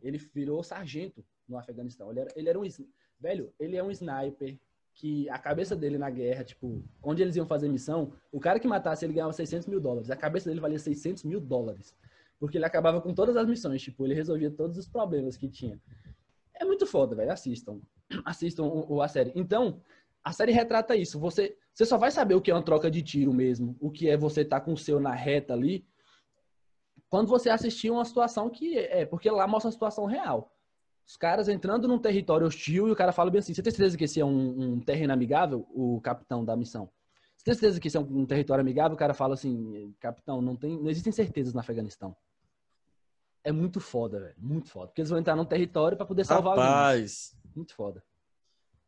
S1: Ele virou sargento no Afeganistão. Ele era, ele era um. Velho, ele é um sniper que a cabeça dele na guerra, tipo, onde eles iam fazer missão, o cara que matasse ele ganhava 600 mil dólares. A cabeça dele valia 600 mil dólares. Porque ele acabava com todas as missões, tipo, ele resolvia todos os problemas que tinha. É muito foda, velho. Assistam. Assistam o, o- a série. Então, a série retrata isso. Você, você só vai saber o que é uma troca de tiro mesmo, o que é você estar com o seu na reta ali, quando você assistir uma situação que é, porque lá mostra uma situação real. Os caras entrando num território hostil e o cara fala bem assim: você tem certeza que esse é um, um terreno amigável? O capitão da missão. Você tem certeza que esse é um, um território amigável? O cara fala assim: capitão, não, tem, não existem certezas no Afeganistão. É muito foda, velho. Muito foda. Porque eles vão entrar num território pra poder salvar alguém.
S3: Rapaz,
S1: Muito foda.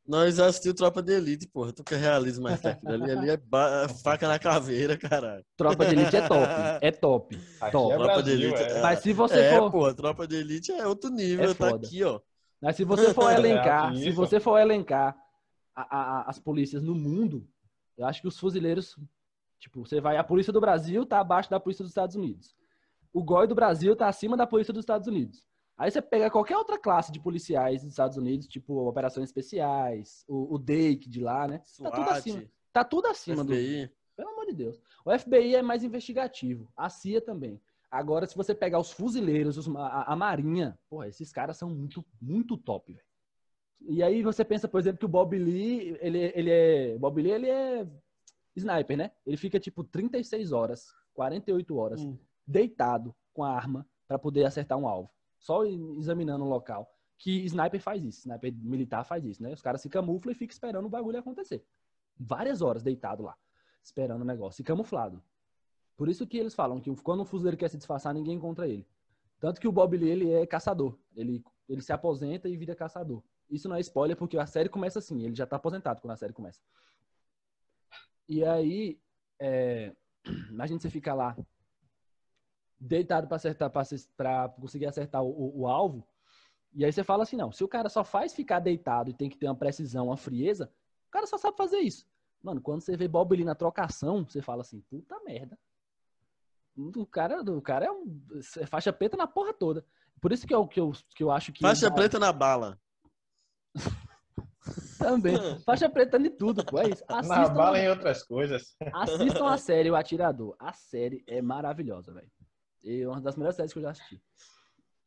S3: Nós assistimos Tropa de Elite, porra. Tu quer realismo mais que aquilo ali? Ali é ba- faca na caveira, caralho.
S1: Tropa de Elite é top. É top.
S2: Aqui
S1: Top.
S2: é
S3: Tropa de
S2: Brasil,
S3: Elite,
S2: é.
S1: Mas se você
S3: é,
S1: for.
S3: porra, Tropa de Elite é outro nível.
S1: É
S3: tá aqui, ó.
S1: Mas se você for elencar,
S2: Isso.
S1: se você for elencar a- a- a- as polícias no mundo, eu acho que os fuzileiros, tipo, você vai, a polícia do Brasil tá abaixo da polícia dos Estados Unidos. O GOI do Brasil tá acima da polícia dos Estados Unidos. Aí você pega qualquer outra classe de policiais dos Estados Unidos, tipo operações especiais, o, o DEIC de lá, né? Tá tudo acima.
S3: SWAT,
S1: Tá tudo acima do,
S3: FBI.
S1: Pelo amor de Deus. O FBI é mais investigativo. A CIA também. Agora, se você pegar os fuzileiros, os a, a Marinha, porra, esses caras são muito, muito top, velho. E aí você pensa, por exemplo, que o Bob Lee, ele, ele é. Bob Lee, ele é sniper, né? Ele fica tipo 36 horas, 48 horas,
S3: Hum.
S1: deitado com a arma pra poder acertar um alvo. Só examinando o local. Que sniper faz isso, sniper militar faz isso, né? Os caras se camuflam e ficam esperando o bagulho acontecer. Várias horas deitado lá, esperando o negócio, e camuflado. Por isso que eles falam que quando um fuzileiro quer se disfarçar, ninguém encontra ele. Tanto que o Bob Lee, ele é caçador. Ele, ele se aposenta e vira caçador. Isso não é spoiler, porque a série começa assim. Ele já tá aposentado quando a série começa. E aí, é, imagina você ficar lá deitado para acertar, para conseguir acertar o, o- o alvo. E aí você fala assim, não, se o cara só faz ficar deitado e tem que ter uma precisão, uma frieza, o cara só sabe fazer isso. Mano, quando você vê Bob Lee na trocação, você fala assim, puta merda. O cara, o cara é, um, é faixa preta na porra toda. Por isso que eu, que eu, que eu acho que...
S3: Faixa preta na bala.
S1: Também. Faixa preta de tudo, pô. É isso.
S2: Na
S1: Assistam,
S2: bala em outras coisas.
S1: assistam a série O Atirador. A série é maravilhosa, velho. É uma das melhores séries que eu já assisti.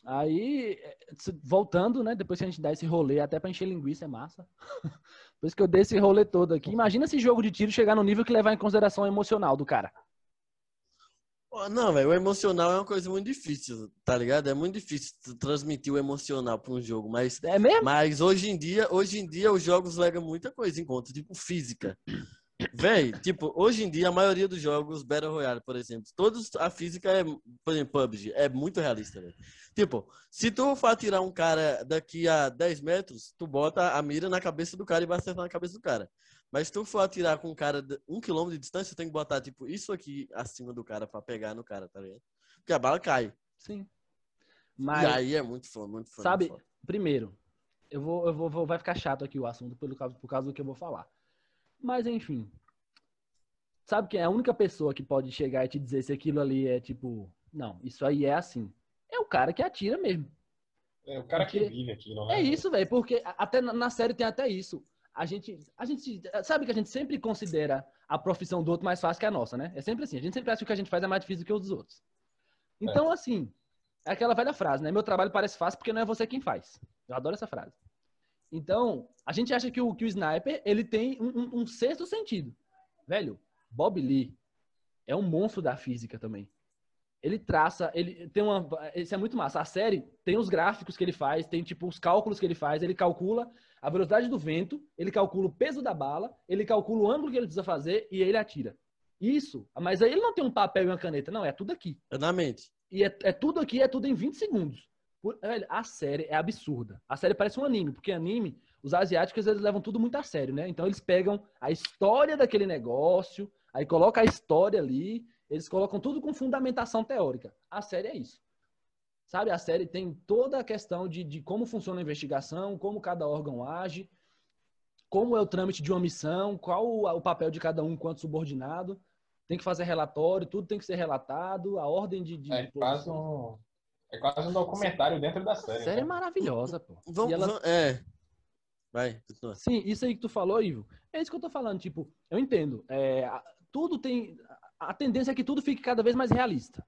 S1: Aí, se- voltando, né? Depois que a gente dá esse rolê, até pra encher linguiça é massa. Por isso que eu dei esse rolê todo aqui. Imagina esse jogo de tiro chegar no nível que levar em consideração o emocional do cara.
S3: Não, velho, o emocional é uma coisa muito difícil, tá ligado? É muito difícil transmitir o emocional pra um jogo, mas,
S1: É mesmo?
S3: mas hoje em dia, hoje em dia os jogos levam muita coisa em conta, tipo física. Véi, tipo, hoje em dia a maioria dos jogos Battle Royale, por exemplo, todos a física é, por exemplo, PUBG, é muito realista, velho. Tipo, se tu for atirar um cara daqui a 10 metros, tu bota a mira na cabeça do cara e vai acertar na cabeça do cara. Mas se tu for atirar com um cara de um quilômetro de distância, tem que botar, tipo, isso aqui acima do cara pra pegar no cara, tá ligado? Porque a bala cai.
S1: Sim.
S3: E
S1: Mas,
S3: aí é muito foda, muito foda.
S1: sabe,
S3: muito foda.
S1: primeiro, eu vou, eu vou, vou- vai ficar chato aqui o assunto pelo causa, por causa do que eu vou falar. Mas enfim. Sabe quem é a única pessoa que pode chegar e te dizer se aquilo ali é tipo, não, isso aí é assim. É o cara que atira mesmo.
S2: É o cara que
S1: Porque-
S2: vive aquilo, né?
S1: É isso, velho, porque até na- série tem até isso. A gente, a gente sabe que a gente sempre considera a profissão do outro mais fácil que a nossa, né? É sempre assim. A gente sempre acha que o que a gente faz é mais difícil que o dos outros. Então, assim, é aquela velha frase, né? Meu trabalho parece fácil porque não é você quem faz. Eu adoro essa frase. Então, a gente acha que o, que o sniper, ele tem um, um- um sexto sentido. Velho, Bob Lee é um monstro da física também. Ele traça, ele tem uma. Isso é muito massa. A série tem os gráficos que ele faz, tem tipo os cálculos que ele faz. Ele calcula a velocidade do vento, ele calcula o peso da bala, ele calcula o ângulo que ele precisa fazer e ele atira. Isso, mas aí ele não tem um papel e uma caneta, não, é tudo aqui.
S3: É na mente.
S1: E é, é tudo aqui, é tudo em 20 segundos. Por- velho, a série é absurda. A série parece um anime, porque anime, os asiáticos, eles levam tudo muito a sério, né? Então eles pegam a história daquele negócio, aí coloca a história ali, eles colocam tudo com fundamentação teórica. A série é isso. Sabe, a série tem toda a questão de, de como funciona a investigação, como cada órgão age, como é o trâmite de uma missão, qual o, o papel de cada um enquanto subordinado. Tem que fazer relatório, tudo tem que ser relatado, a ordem de. de
S2: É um, é quase um documentário dentro da
S1: A
S2: série.
S1: série é maravilhosa, pô.
S3: Vamos,
S1: ela-
S3: vamos- é. Vai, continua.
S1: Sim, isso aí que tu falou, Ivo. É isso que eu tô falando. Tipo, eu entendo. É, tudo tem. A tendência é que tudo fique cada vez mais realista.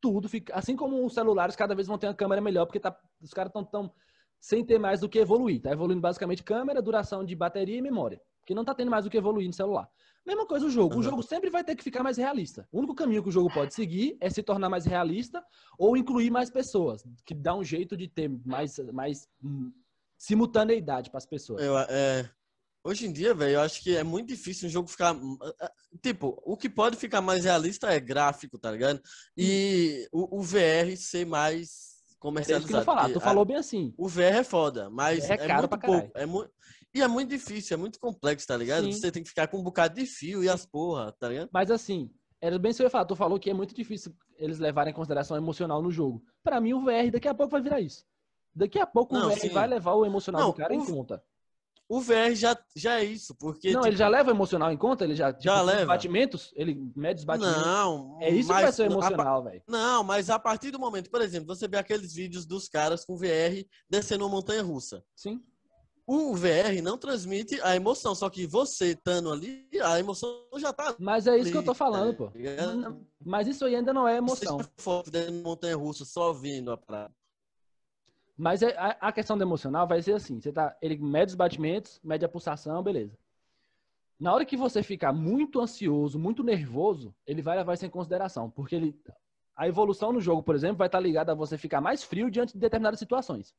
S1: Tudo fica. Assim como os celulares cada vez vão ter uma câmera melhor, porque tá, os caras estão tão, sem ter mais do que evoluir. Tá evoluindo basicamente câmera, duração de bateria e memória. Que não tá tendo mais do que evoluir no celular. Mesma coisa o jogo. O jogo sempre vai ter que ficar mais realista. O único caminho que o jogo pode seguir é se tornar mais realista ou incluir mais pessoas, que dá um jeito de ter mais, mais hum, simultaneidade para as pessoas.
S3: Eu, é, hoje em dia, velho, eu acho que é muito difícil um jogo ficar. Tipo, o que pode ficar mais realista é gráfico, tá ligado? E o, o VR ser mais comercializado. É isso que eu
S1: falar. Tu falou bem assim.
S3: O VR é foda, mas é, é caro muito pouco. É muito e é muito difícil, é muito complexo, tá ligado? Sim. Você tem que ficar com um bocado de fio e as porra, tá ligado?
S1: Mas assim, era bem isso que eu ia falar. Tu falou que é muito difícil eles levarem em consideração emocional no jogo. Para mim, o VR daqui a pouco vai virar isso. Daqui a pouco não, o VR sim. vai levar o emocional não, do cara o... em conta.
S3: O VR já, já é isso, porque.
S1: Não, tipo... ele já leva o emocional em conta? Ele já. Tipo, já leva. batimentos? Ele mede os batimentos?
S3: Não.
S1: É isso mas, que vai ser emocional, velho.
S3: Não, mas a partir do momento, por exemplo, você vê aqueles vídeos dos caras com VR descendo uma montanha russa.
S1: Sim.
S3: O VR não transmite a emoção, só que você estando ali, a emoção já tá.
S1: Mas é isso ali, que eu tô falando, pô. Tá mas isso aí ainda não é emoção. Você
S3: foto dentro de montanha russa só vindo a parada.
S1: Mas é, a, a, questão do emocional vai ser assim: você tá, ele mede os batimentos, mede a pulsação, beleza. Na hora que você ficar muito ansioso, muito nervoso, ele vai levar isso em consideração, porque ele, a evolução no jogo, por exemplo, vai estar ligada a você ficar mais frio diante de determinadas situações.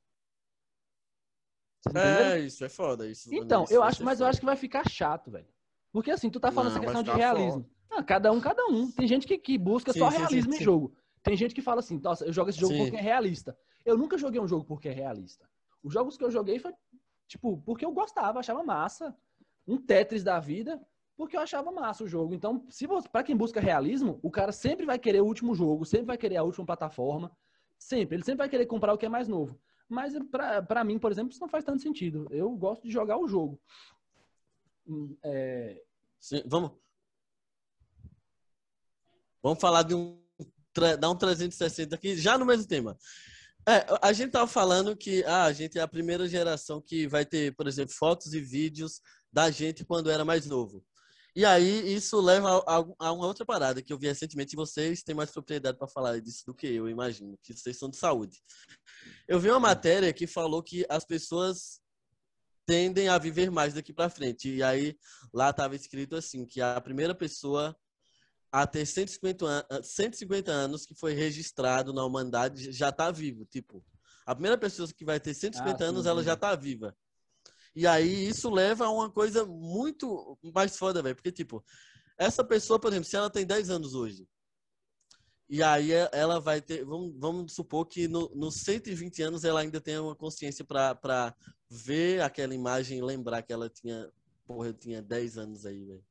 S3: É, isso é foda. Isso,
S1: então, isso eu acho, mas foda. eu acho que vai ficar chato, velho. Porque assim, tu tá falando Não, essa questão de realismo. Ah, cada um, cada um. Tem gente que, que busca sim, só sim, realismo sim, em jogo. Tem gente que fala assim, nossa, eu jogo esse jogo porque é realista. Eu nunca joguei um jogo porque é realista. Os jogos que eu joguei foi, tipo, porque eu gostava, achava massa. Um Tetris da vida, porque eu achava massa o jogo. Então, se para quem busca realismo, o cara sempre vai querer o último jogo, sempre vai querer a última plataforma. Sempre. Ele sempre vai querer comprar o que é mais novo. Mas para mim, por exemplo, isso não faz tanto sentido. Eu gosto de jogar o jogo.
S3: Hum, é... Sim, vamos. Vamos falar de um. Dar um 360 aqui, já no mesmo tema. É, a gente tava falando que ah, a gente é a primeira geração que vai ter, por exemplo, fotos e vídeos da gente quando era mais novo. E aí isso leva a, a, uma outra parada que eu vi recentemente. Vocês têm mais propriedade para falar disso do que eu, imagino, que vocês são de saúde. Eu vi uma matéria que falou que as pessoas tendem a viver mais daqui para frente. E aí lá estava escrito assim que a primeira pessoa a ter 150, an 150 anos que foi registrado na humanidade já está vivo. Tipo, a primeira pessoa que vai ter 150 ah, anos, ela já está viva. E aí isso leva a uma coisa muito mais foda, velho. Porque, tipo, essa pessoa, por exemplo, se ela tem 10 anos hoje, e aí ela vai ter, vamos, vamos supor que no, nos 120 anos ela ainda tem uma consciência para ver aquela imagem e lembrar que ela tinha, porra, eu tinha 10 anos aí, velho.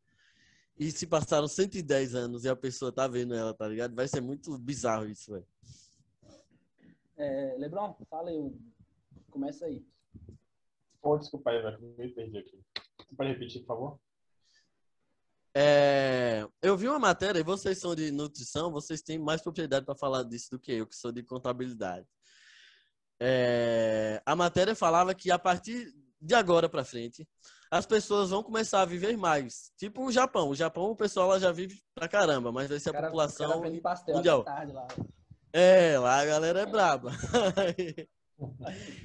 S3: E se passaram 110 anos e a pessoa tá vendo ela, tá ligado? Vai ser muito bizarro isso, velho.
S1: É, Lebron, fala aí. Começa aí.
S2: Oh, desculpa aí, velho. Me perdi aqui. Você pode repetir, por favor?
S3: É, eu vi uma matéria, e vocês são de nutrição, vocês têm mais propriedade para falar disso do que eu, que sou de contabilidade. É, a matéria falava que a partir de agora para frente, as pessoas vão começar a viver mais. Tipo o Japão. O Japão, o pessoal lá já vive pra caramba, mas vai ser a cara, população pastel mundial. Lá. É, lá a galera é braba.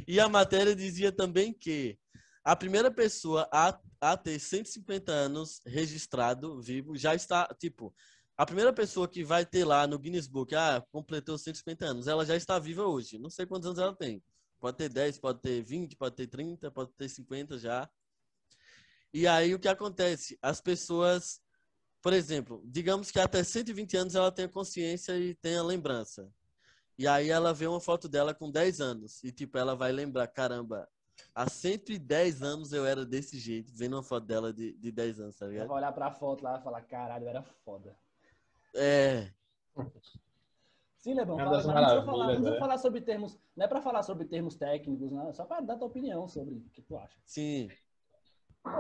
S3: e a matéria dizia também que a primeira pessoa a, a ter 150 anos registrado vivo já está, tipo, a primeira pessoa que vai ter lá no Guinness Book, ah, completou 150 anos, ela já está viva hoje. Não sei quantos anos ela tem. Pode ter 10, pode ter 20, pode ter 30, pode ter 50 já. E aí o que acontece? As pessoas, por exemplo, digamos que até 120 anos ela tem a consciência e tem a lembrança. E aí ela vê uma foto dela com 10 anos. E tipo, ela vai lembrar, caramba, há 110 anos eu era desse jeito, vendo uma foto dela de, de 10 anos, tá ligado?
S1: Ela vai olhar pra foto lá e falar, caralho, eu era foda.
S3: É.
S1: Sim, Lebão, é fala, não precisa, falar, não precisa né? falar sobre termos, não é para falar sobre termos técnicos, não, é só para dar tua opinião sobre o que tu acha.
S3: Sim.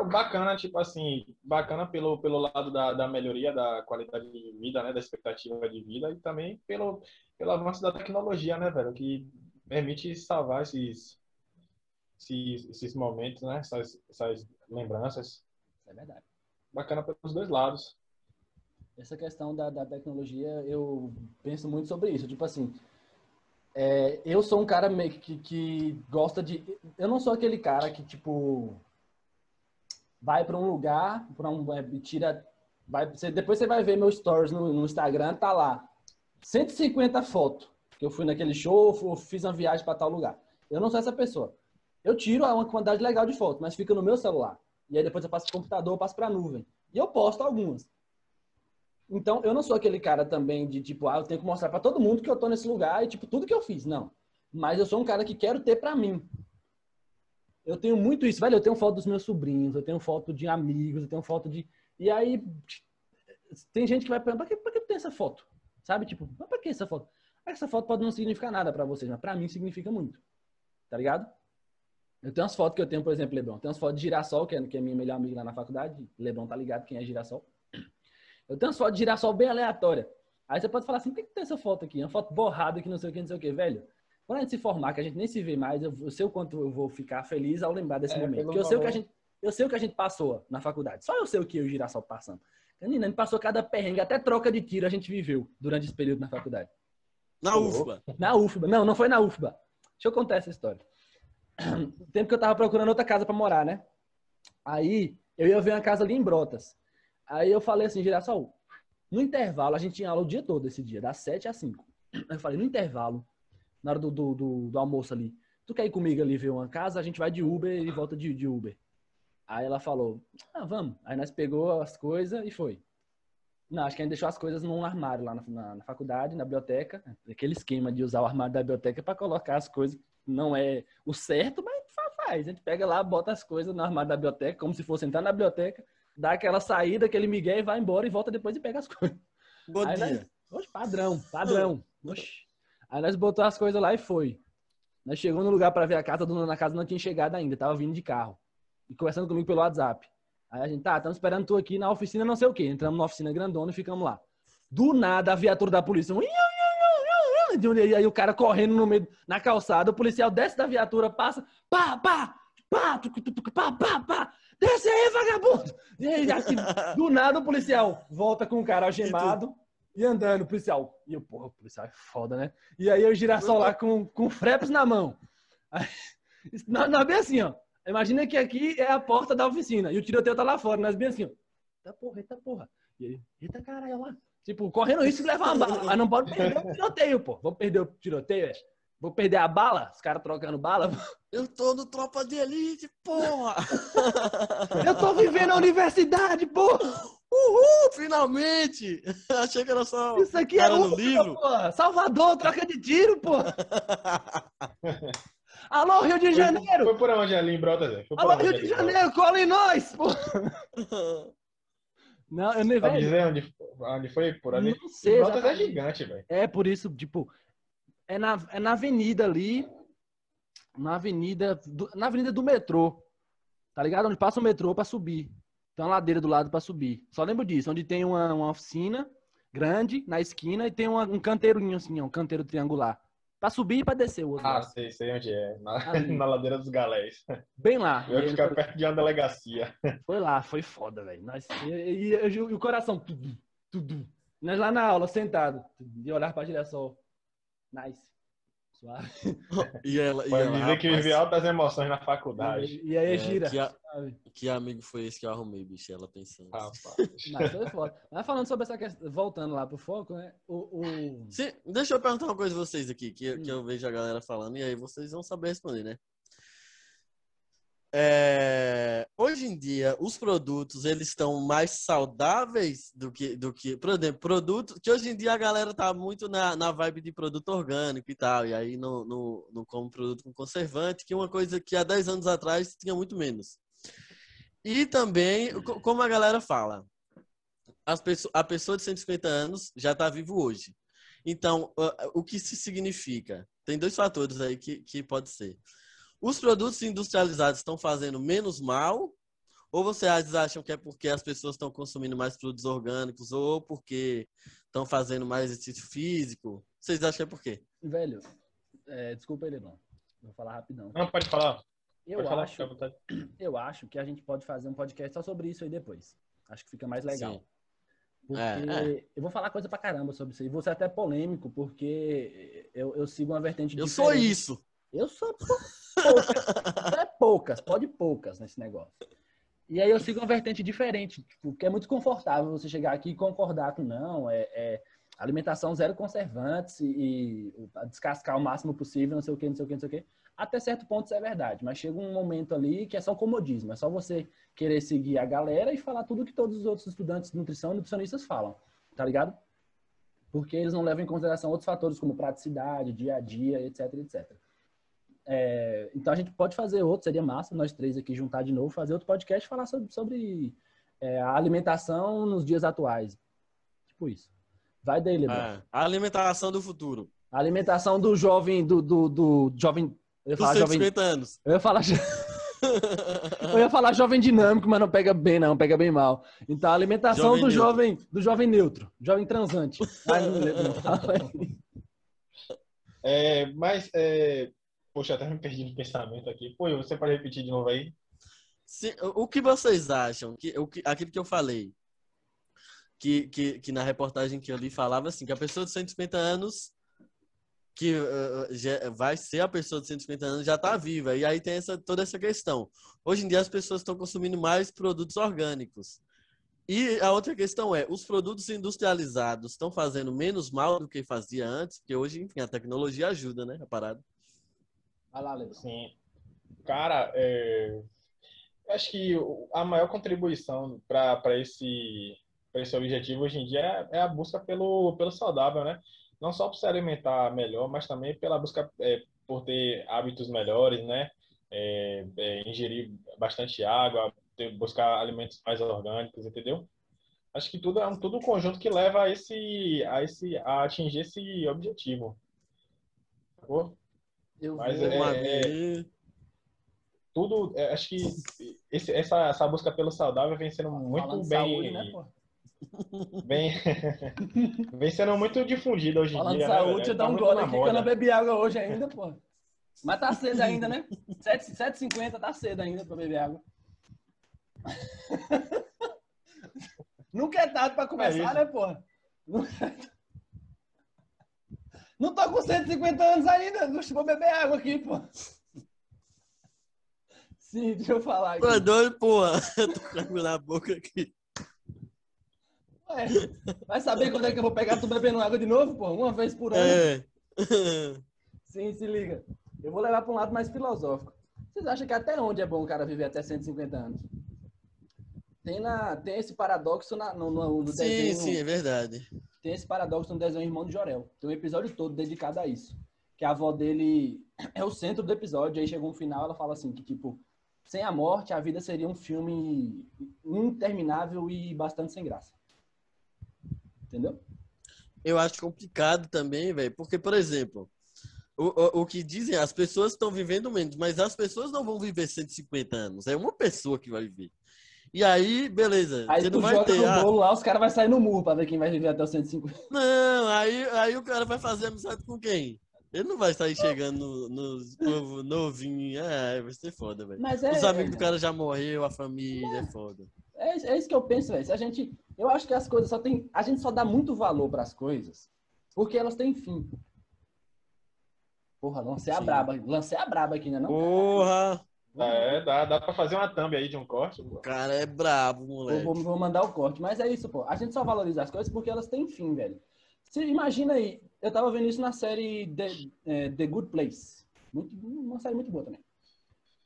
S2: Bacana, tipo assim, bacana pelo, pelo lado da, da melhoria da qualidade de vida, né, da expectativa de vida e também pelo, pelo avanço da tecnologia, né, velho, que permite salvar esses, esses, esses momentos, né? Essas, essas lembranças.
S1: É verdade.
S2: Bacana pelos dois lados.
S1: Essa questão da, da tecnologia, eu penso muito sobre isso. Tipo assim, É, eu sou um cara meio que, que gosta de. Eu não sou aquele cara que, tipo, vai para um lugar, para um. tira. Vai, você, depois você vai ver meus stories no, no Instagram, tá lá. 150 fotos. Que eu fui naquele show, fui- fiz uma viagem para tal lugar. Eu não sou essa pessoa. Eu tiro uma quantidade legal de fotos, mas fica no meu celular. E aí depois eu passo pro computador, eu passo pra nuvem. E eu posto algumas. Então, eu não sou aquele cara também de tipo, ah, eu tenho que mostrar pra todo mundo que eu tô nesse lugar e tipo, tudo que eu fiz. Não. Mas eu sou um cara que quero ter pra mim. Eu tenho muito isso, velho. Eu tenho foto dos meus sobrinhos, eu tenho foto de amigos, eu tenho foto de. E aí, tem gente que vai perguntar, pra que, pra que tem essa foto? Sabe? Tipo, mas pra que essa foto? Essa foto pode não significar nada pra vocês, mas pra mim significa muito. Tá ligado? Eu tenho umas fotos que eu tenho, por exemplo, Lebron. Tem umas fotos de girassol, que é, que é minha melhor amiga lá na faculdade. Lebron tá ligado quem é girassol. Eu tenho umas fotos de girassol bem aleatória. Aí você pode falar assim, por que, que tem essa foto aqui? Uma foto borrada que não sei o que, não sei o que, velho. Quando a gente se formar, que a gente nem se vê mais, eu, eu sei o quanto eu vou ficar feliz ao lembrar desse
S2: É,
S1: momento. Porque eu sei, o que a gente, eu sei o que a gente passou na faculdade. Só eu sei o que eu e o girassol passamos. Menina, a gente passou cada perrengue, até troca de tiro a gente viveu durante esse período na faculdade.
S3: Na UFBA.
S1: Na UFBA. Não, não foi na UFBA. Deixa eu contar essa história. O tempo que eu tava procurando outra casa pra morar, né? Aí eu ia ver uma casa ali em Brotas. Aí eu falei assim, Girassol, no intervalo, a gente tinha aula o dia todo esse dia, das 7 às 5. Aí eu falei, no intervalo, na hora do, do, do, do almoço ali, tu quer ir comigo ali ver uma casa? A gente vai de Uber e volta de, de Uber. Aí ela falou, ah, vamos. Aí nós pegou as coisas e foi. Não, acho que a gente deixou as coisas num armário lá na, na, na faculdade, na biblioteca. Aquele esquema de usar o armário da biblioteca para colocar as coisas. Não é o certo, mas fa- faz. A gente pega lá, bota as coisas no armário da biblioteca, como se fosse entrar na biblioteca, dá aquela saída, aquele migué e vai embora e volta depois e pega as coisas.
S3: Bom
S1: Aí
S3: dia.
S1: nós- Oxe, padrão, padrão. Oxe. Aí nós botou as coisas lá e foi. Nós chegamos no lugar para ver a casa, a dona da casa não tinha chegado ainda, tava vindo de carro. E conversando comigo pelo WhatsApp. Aí a gente, tá, estamos esperando tu aqui na oficina não sei o quê. Entramos na oficina grandona e ficamos lá. Do nada, a viatura da polícia. um iu, iu, iu, iu, iu, E aí o cara correndo no meio, na calçada, o policial desce da viatura, passa, pá, pá, pá, pá, pá, pá. Desce aí, vagabundo! E aí, assim, do nada o policial volta com o cara algemado e andando, o policial. E eu, porra, o policial é foda, né? E aí eu girassol lá com, com freps na mão. Aí, nós, nós bem assim, ó. Imagina que aqui é a porta da oficina e o tiroteio tá lá fora. Nós bem assim, ó. Eita porra, eita porra. E aí, eita caralho, lá. Tipo, correndo risco de levar uma bala. Mas não pode perder o tiroteio, pô. Vou perder o tiroteio, é? Vou perder a bala? Os caras trocando bala?
S3: Eu tô no Tropa de Elite, porra!
S1: Eu tô vivendo a universidade, porra!
S3: Uhul, finalmente! Achei que era só
S1: Isso aqui é UFBA,
S3: livro.
S1: porra! Salvador, troca de tiro, porra! Alô, Rio de Janeiro!
S2: Foi por onde ali em Brotas? Zé? Foi por
S1: Alô, Rio de? Janeiro, cola em nós, porra! Não, eu nem
S2: Sabe
S1: velho,
S2: dizer onde, onde foi? Por ali?
S1: Não sei
S2: Brotas é gigante, velho.
S1: É por isso, tipo, é na, é na avenida ali, na avenida, do, na avenida do metrô, tá ligado? Onde passa o metrô pra subir. Tem uma ladeira do lado pra subir. Só lembro disso, onde tem uma, uma oficina grande na esquina e tem uma- um canteirinho assim, ó, um canteiro triangular. Pra subir e pra descer o outro
S2: Ah,
S1: lado.
S2: sei, sei onde é. Na, na ladeira dos galés.
S1: Bem lá.
S2: Eu ia ficar perto de uma delegacia.
S1: Foi lá, foi foda, velho. Nós- E, e- e- o coração, tudo, tudo. Nós lá na aula, sentado, e olhar pra direção. Nice. Suave.
S3: e ela, e
S2: Pode
S3: ela,
S2: dizer que
S3: rapaz,
S2: vivi altas emoções na faculdade.
S1: E, e aí
S3: É,
S1: gira.
S3: que a-
S1: sabe?
S3: que amigo foi esse que eu arrumei, bicho? Ela pensando.
S2: Rapaz.
S1: Mas foi foda. Mas falando sobre essa questão, voltando lá pro foco, né? O, o...
S3: Sim, deixa eu perguntar uma coisa a vocês aqui, que, que
S1: Hum.
S3: eu vejo a galera falando, e aí vocês vão saber responder, né? É, hoje em dia, os produtos, eles estão mais saudáveis do que, do que, por exemplo, produtos, que hoje em dia a galera tá muito na, na vibe de produto orgânico e tal, e aí não, não, não come produto com conservante, que é uma coisa que há 10 anos atrás tinha muito menos. E também, co- como a galera fala, as pesso- a pessoa de 150 anos já está vivo hoje. Então, o que isso significa? Tem dois fatores aí que, que pode ser. Os produtos industrializados estão fazendo menos mal? Ou vocês acham que é porque as pessoas estão consumindo mais produtos orgânicos? Ou porque estão fazendo mais exercício físico? Vocês acham que é por quê?
S1: Velho, é, desculpa aí, Lebron. Vou falar rapidão.
S2: Não, pode falar.
S1: Eu
S2: pode falar,
S1: acho,
S2: vontade.
S1: eu acho que a gente pode fazer um podcast só sobre isso aí depois. Acho que fica mais legal.
S3: Sim.
S1: Porque é, é. eu vou falar coisa pra caramba sobre isso. E vou ser até polêmico, porque eu, eu sigo uma vertente
S3: Eu diferente. sou isso.
S1: Eu sou poucas. é poucas, pode poucas nesse negócio. E aí eu sigo uma vertente diferente, tipo, que é muito confortável você chegar aqui e concordar com não, é, é alimentação zero conservantes e, e, descascar o máximo possível, não sei o que, não sei o que, não sei o que. Até certo ponto isso é verdade, mas chega um momento ali que é só comodismo, é só você querer seguir a galera e falar tudo que todos os outros estudantes de nutrição e nutricionistas falam, tá ligado? Porque eles não levam em consideração outros fatores como praticidade, dia a dia, etc, etc. É, então a gente pode fazer outro, seria massa nós três aqui juntar de novo, fazer outro podcast e falar sobre, sobre é, a alimentação nos dias atuais. Tipo isso. Vai daí,
S3: É, a alimentação do futuro.
S1: A alimentação do jovem, do, do, do jovem.
S3: Eu ia falar jovem,
S1: anos. Eu ia falar. eu ia falar jovem dinâmico, mas não pega bem, não, pega bem mal. Então, a alimentação jovem do neutro. jovem, do jovem neutro, jovem transante. Mas não,
S2: não é, mas é, Poxa, até me perdi no pensamento aqui. Pô, você pode repetir de novo aí?
S3: Sim, o que vocês acham? Que, o que, aquilo que eu falei, que, que, que na reportagem que eu li falava assim, que a pessoa de 150 anos, que uh, já vai ser a pessoa de 150 anos, já está viva. E aí tem essa, toda essa questão. Hoje em dia as pessoas estão consumindo mais produtos orgânicos. E a outra questão é, os produtos industrializados estão fazendo menos mal do que fazia antes? Porque hoje, enfim, a tecnologia ajuda, né, a parada.
S2: Vai lá, Leandro. Sim. Cara, é... acho que a maior contribuição para esse, esse objetivo hoje em dia é, é a busca pelo, pelo saudável, né? Não só por se alimentar melhor, mas também pela busca é, por ter hábitos melhores, né? É, é, ingerir bastante água, ter, buscar alimentos mais orgânicos, entendeu? Acho que tudo é um tudo um conjunto que leva a esse a esse a atingir esse objetivo. Sacou?
S1: Eu Mas é,
S2: é, tudo, é, acho que esse, essa, essa busca pelo saudável vem sendo muito Falando bem. Saúde, né, pô? Bem, vem sendo muito difundida hoje em dia.
S1: Falando saúde, né, dá um gole aqui que eu não bebi água hoje ainda, pô. Mas tá cedo ainda, né? 7h50 tá cedo ainda pra beber água. Nunca é tarde pra começar, é né, pô? Nunca é não tô com 150 anos ainda. Não vou beber água aqui, pô. Sim, deixa eu falar aqui.
S3: Pô, doido, porra. Eu tô com água na boca aqui.
S1: Ué, vai saber quando é que eu vou pegar tu bebendo água de novo, pô? Uma vez por ano. É. Sim, se liga. Eu vou levar para um lado mais filosófico. Vocês acham que até onde é bom o cara viver até 150 anos? Tem, na, tem esse paradoxo na, no, no, no
S3: sim, desenho. Sim, sim, é verdade.
S1: Tem esse paradoxo no desenho Irmão de Jorel. Tem um episódio todo dedicado a isso. Que a avó dele é o centro do episódio. Aí chegou um final, ela fala assim, que tipo, sem a morte, a vida seria um filme interminável e bastante sem graça. Entendeu?
S3: Eu acho complicado também, velho, porque, por exemplo, o, o, o, que dizem, as pessoas estão vivendo menos, mas as pessoas não vão viver 150 anos. É uma pessoa que vai viver. E aí, beleza.
S1: Aí
S3: você
S1: tu
S3: não vai
S1: joga
S3: ter,
S1: no ah, bolo lá, os caras vão sair no murro pra ver quem vai viver até os 150.
S3: Não, aí, aí o cara vai fazer amizade com quem? Ele não vai sair chegando nos no povo novinho. É, vai ser foda, velho. É, Os amigos do cara já morreu, a família, é foda.
S1: É, é isso que eu penso, velho. A gente. Eu acho que as coisas só tem. A gente só dá muito valor para as coisas porque elas têm fim. Porra, lancei Sim. a braba. Lancei a braba aqui, né? Não?
S3: Porra!
S2: É, dá, dá pra fazer uma thumb aí de um corte.
S3: Pô. O cara é brabo, moleque.
S1: Vou, vou, mandar o corte. Mas é isso, pô. A gente só valoriza as coisas porque elas têm fim, velho. Você imagina aí, eu tava vendo isso na série The, é, The Good Place. Muito, uma série muito boa também.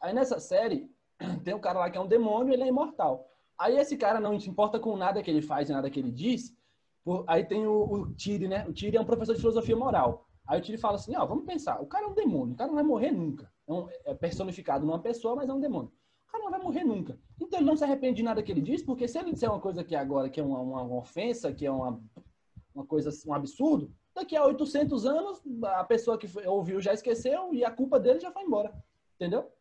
S1: Aí nessa série, tem um cara lá que é um demônio e ele é imortal. Aí esse cara não se importa com nada que ele faz e nada que ele diz. Por, aí tem o, o Tiri, né? O Tiri é um professor de filosofia moral. Aí o Tiri fala assim, ó, vamos pensar, o cara é um demônio, o cara não vai morrer nunca. É, um, é personificado numa pessoa, mas é um demônio. O cara não vai morrer nunca. Então ele não se arrepende de nada que ele diz, porque se ele disser uma coisa que agora que é uma, uma, ofensa, que é uma, uma coisa, um absurdo, daqui a 800 anos a pessoa que ouviu já esqueceu e a culpa dele já foi embora. Entendeu?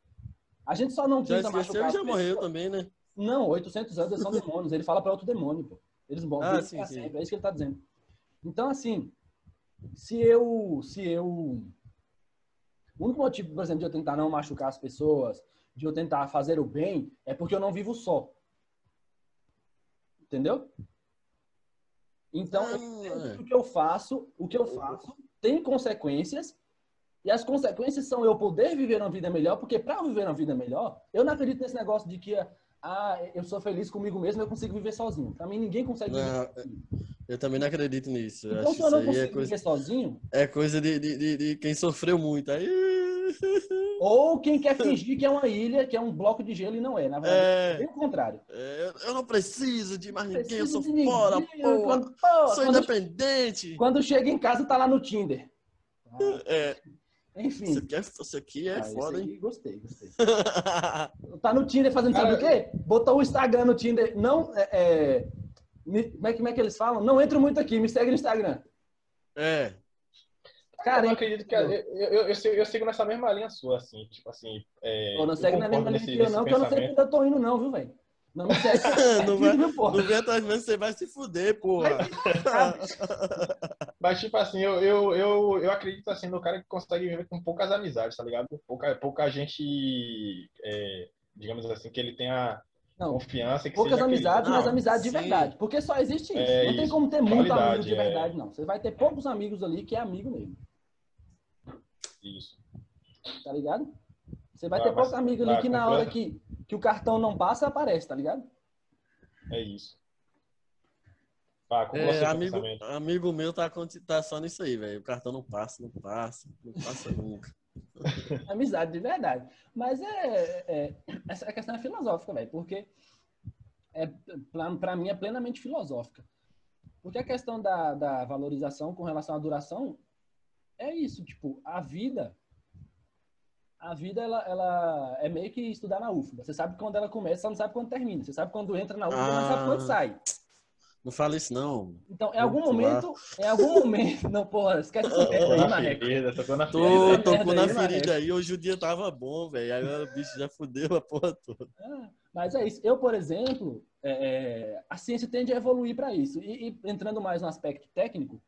S1: A gente só não
S3: já esqueceu e já morreu também, né?
S1: Não, 800 anos eles são demônios. Ele fala para outro demônio, pô. Eles morrem
S3: ah, sim, sim.
S1: sempre. É isso que ele tá dizendo. Então, assim, se eu, se eu o único motivo, por exemplo, de eu tentar não machucar as pessoas, de eu tentar fazer o bem, é porque eu não vivo só. Entendeu? Então,
S3: Ah, não é.
S1: o que eu faço, o que eu faço tem consequências, e as consequências são eu poder viver uma vida melhor, porque para eu viver uma vida melhor, eu não acredito nesse negócio de que ah, eu sou feliz comigo mesmo, eu consigo viver sozinho. Para mim, ninguém consegue viver
S3: Não,
S1: sozinho.
S3: Eu também não acredito nisso.
S1: Então,
S3: acho
S1: se eu
S3: isso
S1: não
S3: aí é
S1: consigo
S3: coisa,
S1: viver sozinho,
S3: é coisa de, de, de, de quem sofreu muito. Aí.
S1: ou quem quer fingir que é uma ilha, que é um bloco de gelo e não é, na verdade, é
S3: É,
S1: bem o contrário.
S3: é, eu não preciso de mais ninguém, eu
S1: Preciso
S3: sou
S1: de ninguém,
S3: fora, porra.
S1: quando, pô,
S3: Sou
S1: quando-
S3: independente.
S1: quando chega em casa, tá lá no Tinder. Ah,
S3: É,
S1: enfim.
S3: isso aqui é, isso aqui é
S1: Ah,
S3: foda, hein?
S1: aí, gostei, gostei. Tá no Tinder fazendo sabe
S2: Cara,
S1: o quê? Botou o Instagram no Tinder. Não, é, é, me- como, é, que- como é que eles falam? Não entro muito aqui, me segue no Instagram.
S3: É.
S1: Cara,
S2: eu
S1: hein?
S2: acredito que eu, eu, eu, sigo- eu sigo nessa mesma linha sua, assim, tipo assim. É,
S1: Pô, não segue na mesma linha que eu, não, que eu não sei onde eu tô indo, não, viu, velho? Não me segue.
S3: Não vai-? Não vem atrás de você vai se fuder, porra.
S2: Mas, tipo assim, eu, eu, eu, eu acredito assim no cara que consegue viver com poucas amizades, tá ligado? Pouca, pouca gente, é, digamos assim, que ele tenha
S1: Não,
S2: confiança. Que
S1: poucas amizades, mas amizade de
S3: sim.
S1: verdade. Porque só existe isso.
S2: É
S1: não tem
S2: isso.
S1: como ter muito amigo de
S2: é.
S1: verdade, não. Você vai ter poucos amigos ali que é amigo mesmo,
S2: Isso.
S1: tá ligado? Você vai
S2: Vai,
S1: ter poucos amigos ali que na hora que, que o cartão não passa, aparece, tá ligado?
S2: É isso. Conclua
S3: É, amigo, amigo meu tá, tá só nisso aí, velho. O cartão não passa, não passa, não passa nunca.
S1: amizade de verdade. Mas é, é- essa questão é filosófica, velho, porque é, para mim é plenamente filosófica. Porque a questão da, da valorização com relação à duração é isso, tipo, a vida a vida ela, ela é meio que estudar na UFBA. Você sabe quando ela começa, você não sabe quando termina. Você sabe quando entra na UFBA, mas não sabe quando
S3: Ah.
S1: sai.
S3: Não fala isso, não.
S1: Então, em algum momento, em algum momento, não, porra, esquece essa merda aí, Marreco.
S2: ferida, tocou na
S3: Tô,
S2: ferida.
S1: Essa
S3: tocou na
S1: aí,
S3: ferida aí, hoje o dia tava bom, velho. Agora o bicho já fudeu a porra toda.
S1: Ah, Mas é isso. Eu, por exemplo, é, é, a ciência tende a evoluir para isso. E, e entrando mais no aspecto técnico,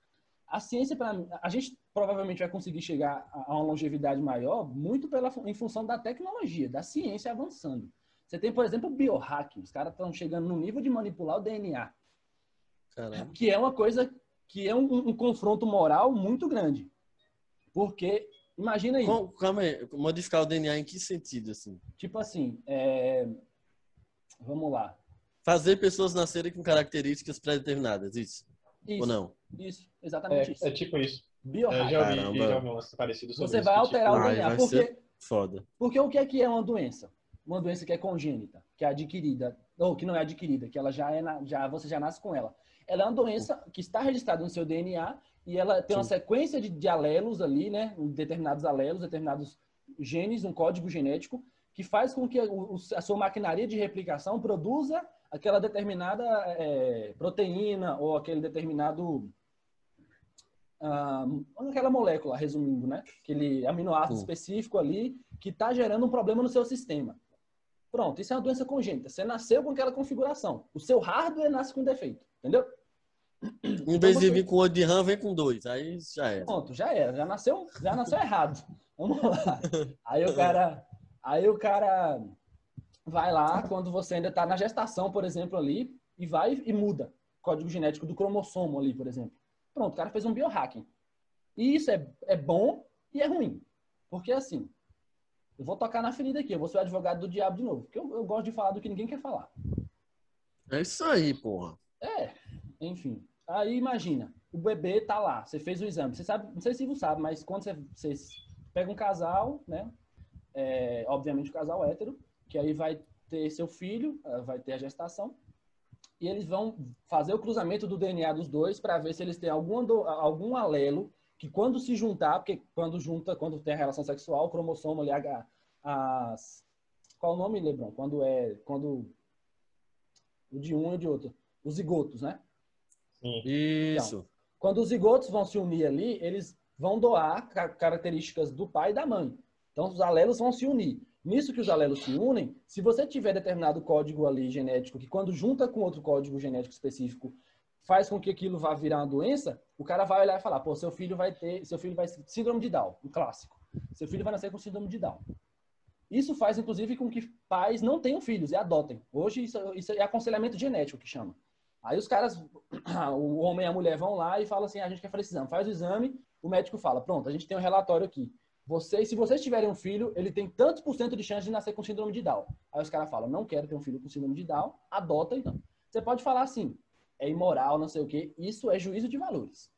S1: a ciência, para a gente provavelmente vai conseguir chegar a, a uma longevidade maior muito pela, em função da tecnologia, da ciência avançando. Você tem, por exemplo, o biohacking. Os caras estão chegando no nível de manipular o DNA,
S3: Caramba.
S1: que é uma coisa que é um, um confronto moral muito grande. Porque, imagina aí,
S3: Com- Calma aí, modificar o DNA em que sentido, assim?
S1: tipo assim, é, vamos lá.
S3: Fazer pessoas nascerem com características pré-determinadas, isso?
S1: Isso,
S3: Ou não?
S1: isso, exatamente isso.
S2: É, é tipo isso.
S1: Biohacking.
S2: É, já ouvi,
S3: Caramba.
S2: já ouvi lance parecido sobre
S1: Você
S2: isso.
S1: vai alterar o
S3: Ai,
S1: DNA.
S3: vai
S1: Porque,
S3: Foda.
S1: porque o que é que é uma doença? Uma doença que é congênita, que é adquirida, ou que não é adquirida, que ela já é, na- já você já nasce com ela. Ela é uma doença que está registrada no seu DNA e ela tem uma
S3: Sim.
S1: sequência de, de alelos ali, né? Determinados alelos, determinados genes, um código genético, que faz com que o- a sua maquinaria de replicação produza aquela determinada é, proteína ou aquele determinado ah, aquela molécula, resumindo, né? Aquele aminoácido
S3: Sim.
S1: específico ali que está gerando um problema no seu sistema. Pronto, isso é uma doença congênita. Você nasceu com aquela configuração. O seu hardware nasce com defeito, entendeu?
S3: Em vez de vir com o de RAM, vem com dois. Aí já é.
S1: Pronto, já era, já nasceu, já nasceu errado. Vamos lá. Aí o cara, aí o cara vai lá quando você ainda está na gestação, por exemplo, ali e vai e muda o código genético do cromossomo ali, por exemplo. Pronto, o cara fez um biohacking. E isso é, é bom e é ruim. Porque assim, eu vou tocar na ferida aqui, eu vou ser o advogado do diabo de novo. Porque eu, eu gosto de falar do que ninguém quer falar.
S3: É isso aí, porra.
S1: É, enfim. Aí imagina, o bebê tá lá, você fez o exame. Você sabe, não sei se você sabe, mas quando você, você pega um casal, né? É, obviamente o casal hétero, que aí vai ter seu filho, eh, vai ter a gestação, e eles vão fazer o cruzamento do DNA dos dois para ver se eles têm algum, algum alelo que quando se juntar, porque quando junta, quando tem a relação sexual, o cromossomo ali, a- as, qual o nome, Lebron? Quando é, quando o de um e o de outro, os zigotos, né?
S2: Sim.
S3: Isso.
S1: Quando os zigotos vão se unir ali, eles vão doar ca- características do pai e da mãe. Então, os alelos vão se unir. Nisso que os alelos se unem, se você tiver determinado código ali genético, que quando junta com outro código genético específico, faz com que aquilo vá virar uma doença, o cara vai olhar e falar, pô, seu filho vai ter, seu filho vai síndrome de Down, um clássico. Seu filho vai nascer com síndrome de Down. Isso faz, inclusive, com que pais não tenham filhos e adotem. Hoje, isso, isso é aconselhamento genético que chama. Aí os caras, o homem e a mulher vão lá e falam assim: a gente quer fazer esse exame. Faz o exame, o médico fala: pronto, a gente tem um relatório aqui. Vocês, se vocês tiverem um filho, ele tem tantos por cento de chance de nascer com síndrome de Down. Aí os caras falam: não quero ter um filho com síndrome de Down, adota então. Você pode falar assim: é imoral, não sei o quê. Isso é juízo de valores.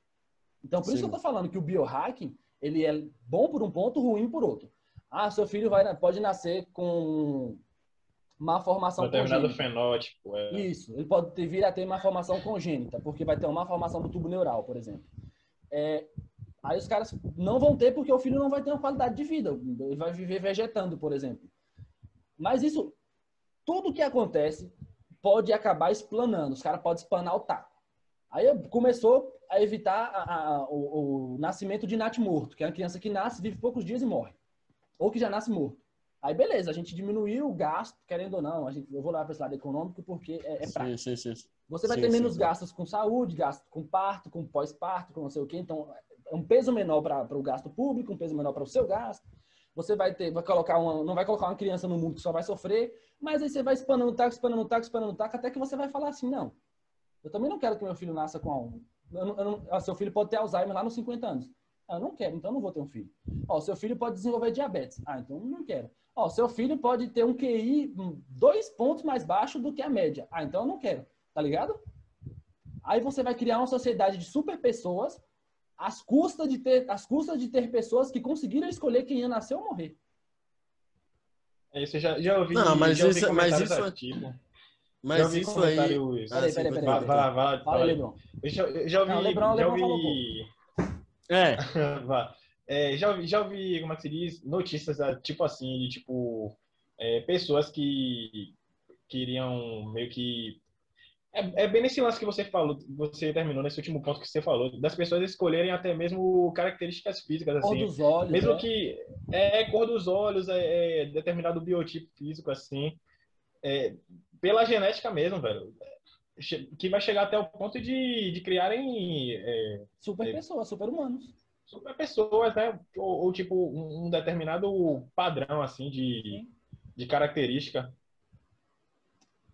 S1: Então, por Sim. isso que eu tô falando que o biohacking, ele é bom por um ponto, ruim por outro. Ah, seu filho vai, pode nascer com má formação
S2: determinado congênita. fenótipo. É.
S1: Isso, ele pode ter, vir a ter uma formação congênita, porque vai ter uma formação do tubo neural, por exemplo. É, aí os caras não vão ter porque o filho não vai ter uma qualidade de vida, ele vai viver vegetando, por exemplo. Mas isso, tudo que acontece pode acabar explanando, os caras podem espanar o taco. Aí começou a evitar a, a, o, o, nascimento de nat morto, que é uma criança que nasce, vive poucos dias e morre. Ou que já nasce morto. Aí beleza, a gente diminuiu o gasto, querendo ou não, a gente, eu vou lá para esse lado econômico porque é, é prático. Sim, sim, sim. Você vai ter menos gastos com saúde, gasto com parto, com pós-parto, com não sei o quê. Então, é um peso menor para o gasto público, um peso menor para o seu gasto. Você vai ter, vai colocar uma, não vai colocar uma criança no mundo que só vai sofrer, mas aí você vai espanando o taco, espanando o taco, espanando o taco, até que você vai falar assim, não, eu também não quero que meu filho nasça com um. Eu não, eu não, ah, seu filho pode ter Alzheimer lá nos 50 anos. Ah, eu não quero, então eu não vou ter um filho. Ó, seu filho pode desenvolver diabetes. Ah, então eu não quero. Ó, seu filho pode ter um QI dois pontos mais baixo do que a média. Ah, então eu não quero. Tá ligado? Aí você vai criar uma sociedade de super pessoas às custas de ter, às custas de ter pessoas que conseguiram escolher quem ia nascer ou morrer.
S2: É isso, já, já ouvi.
S3: Não, mas
S2: já
S3: isso, mas isso é tipo. Mas isso aí.
S1: Peraí, peraí, peraí. Vai, vai, vai. Fala, Lebron.
S2: Eu já, já ouvi. Não, Lebron, já ouvi...
S3: É.
S2: é. já, ouvi, já ouvi, como é que se diz? Notícias, ah, tipo assim, de tipo. É, pessoas que queriam meio que. É, é, bem nesse lance que você falou, você terminou nesse último ponto que você falou, das pessoas escolherem até mesmo características físicas, assim. Cor
S1: dos olhos.
S2: Mesmo né? que. É, cor dos olhos, é, é determinado biotipo físico, assim. É, pela genética mesmo, velho. Que vai chegar até o ponto de, de criarem. É,
S1: super é, pessoas, super humanos.
S2: Super pessoas, né? Ou, ou tipo, um, um, determinado padrão, assim, de, de característica.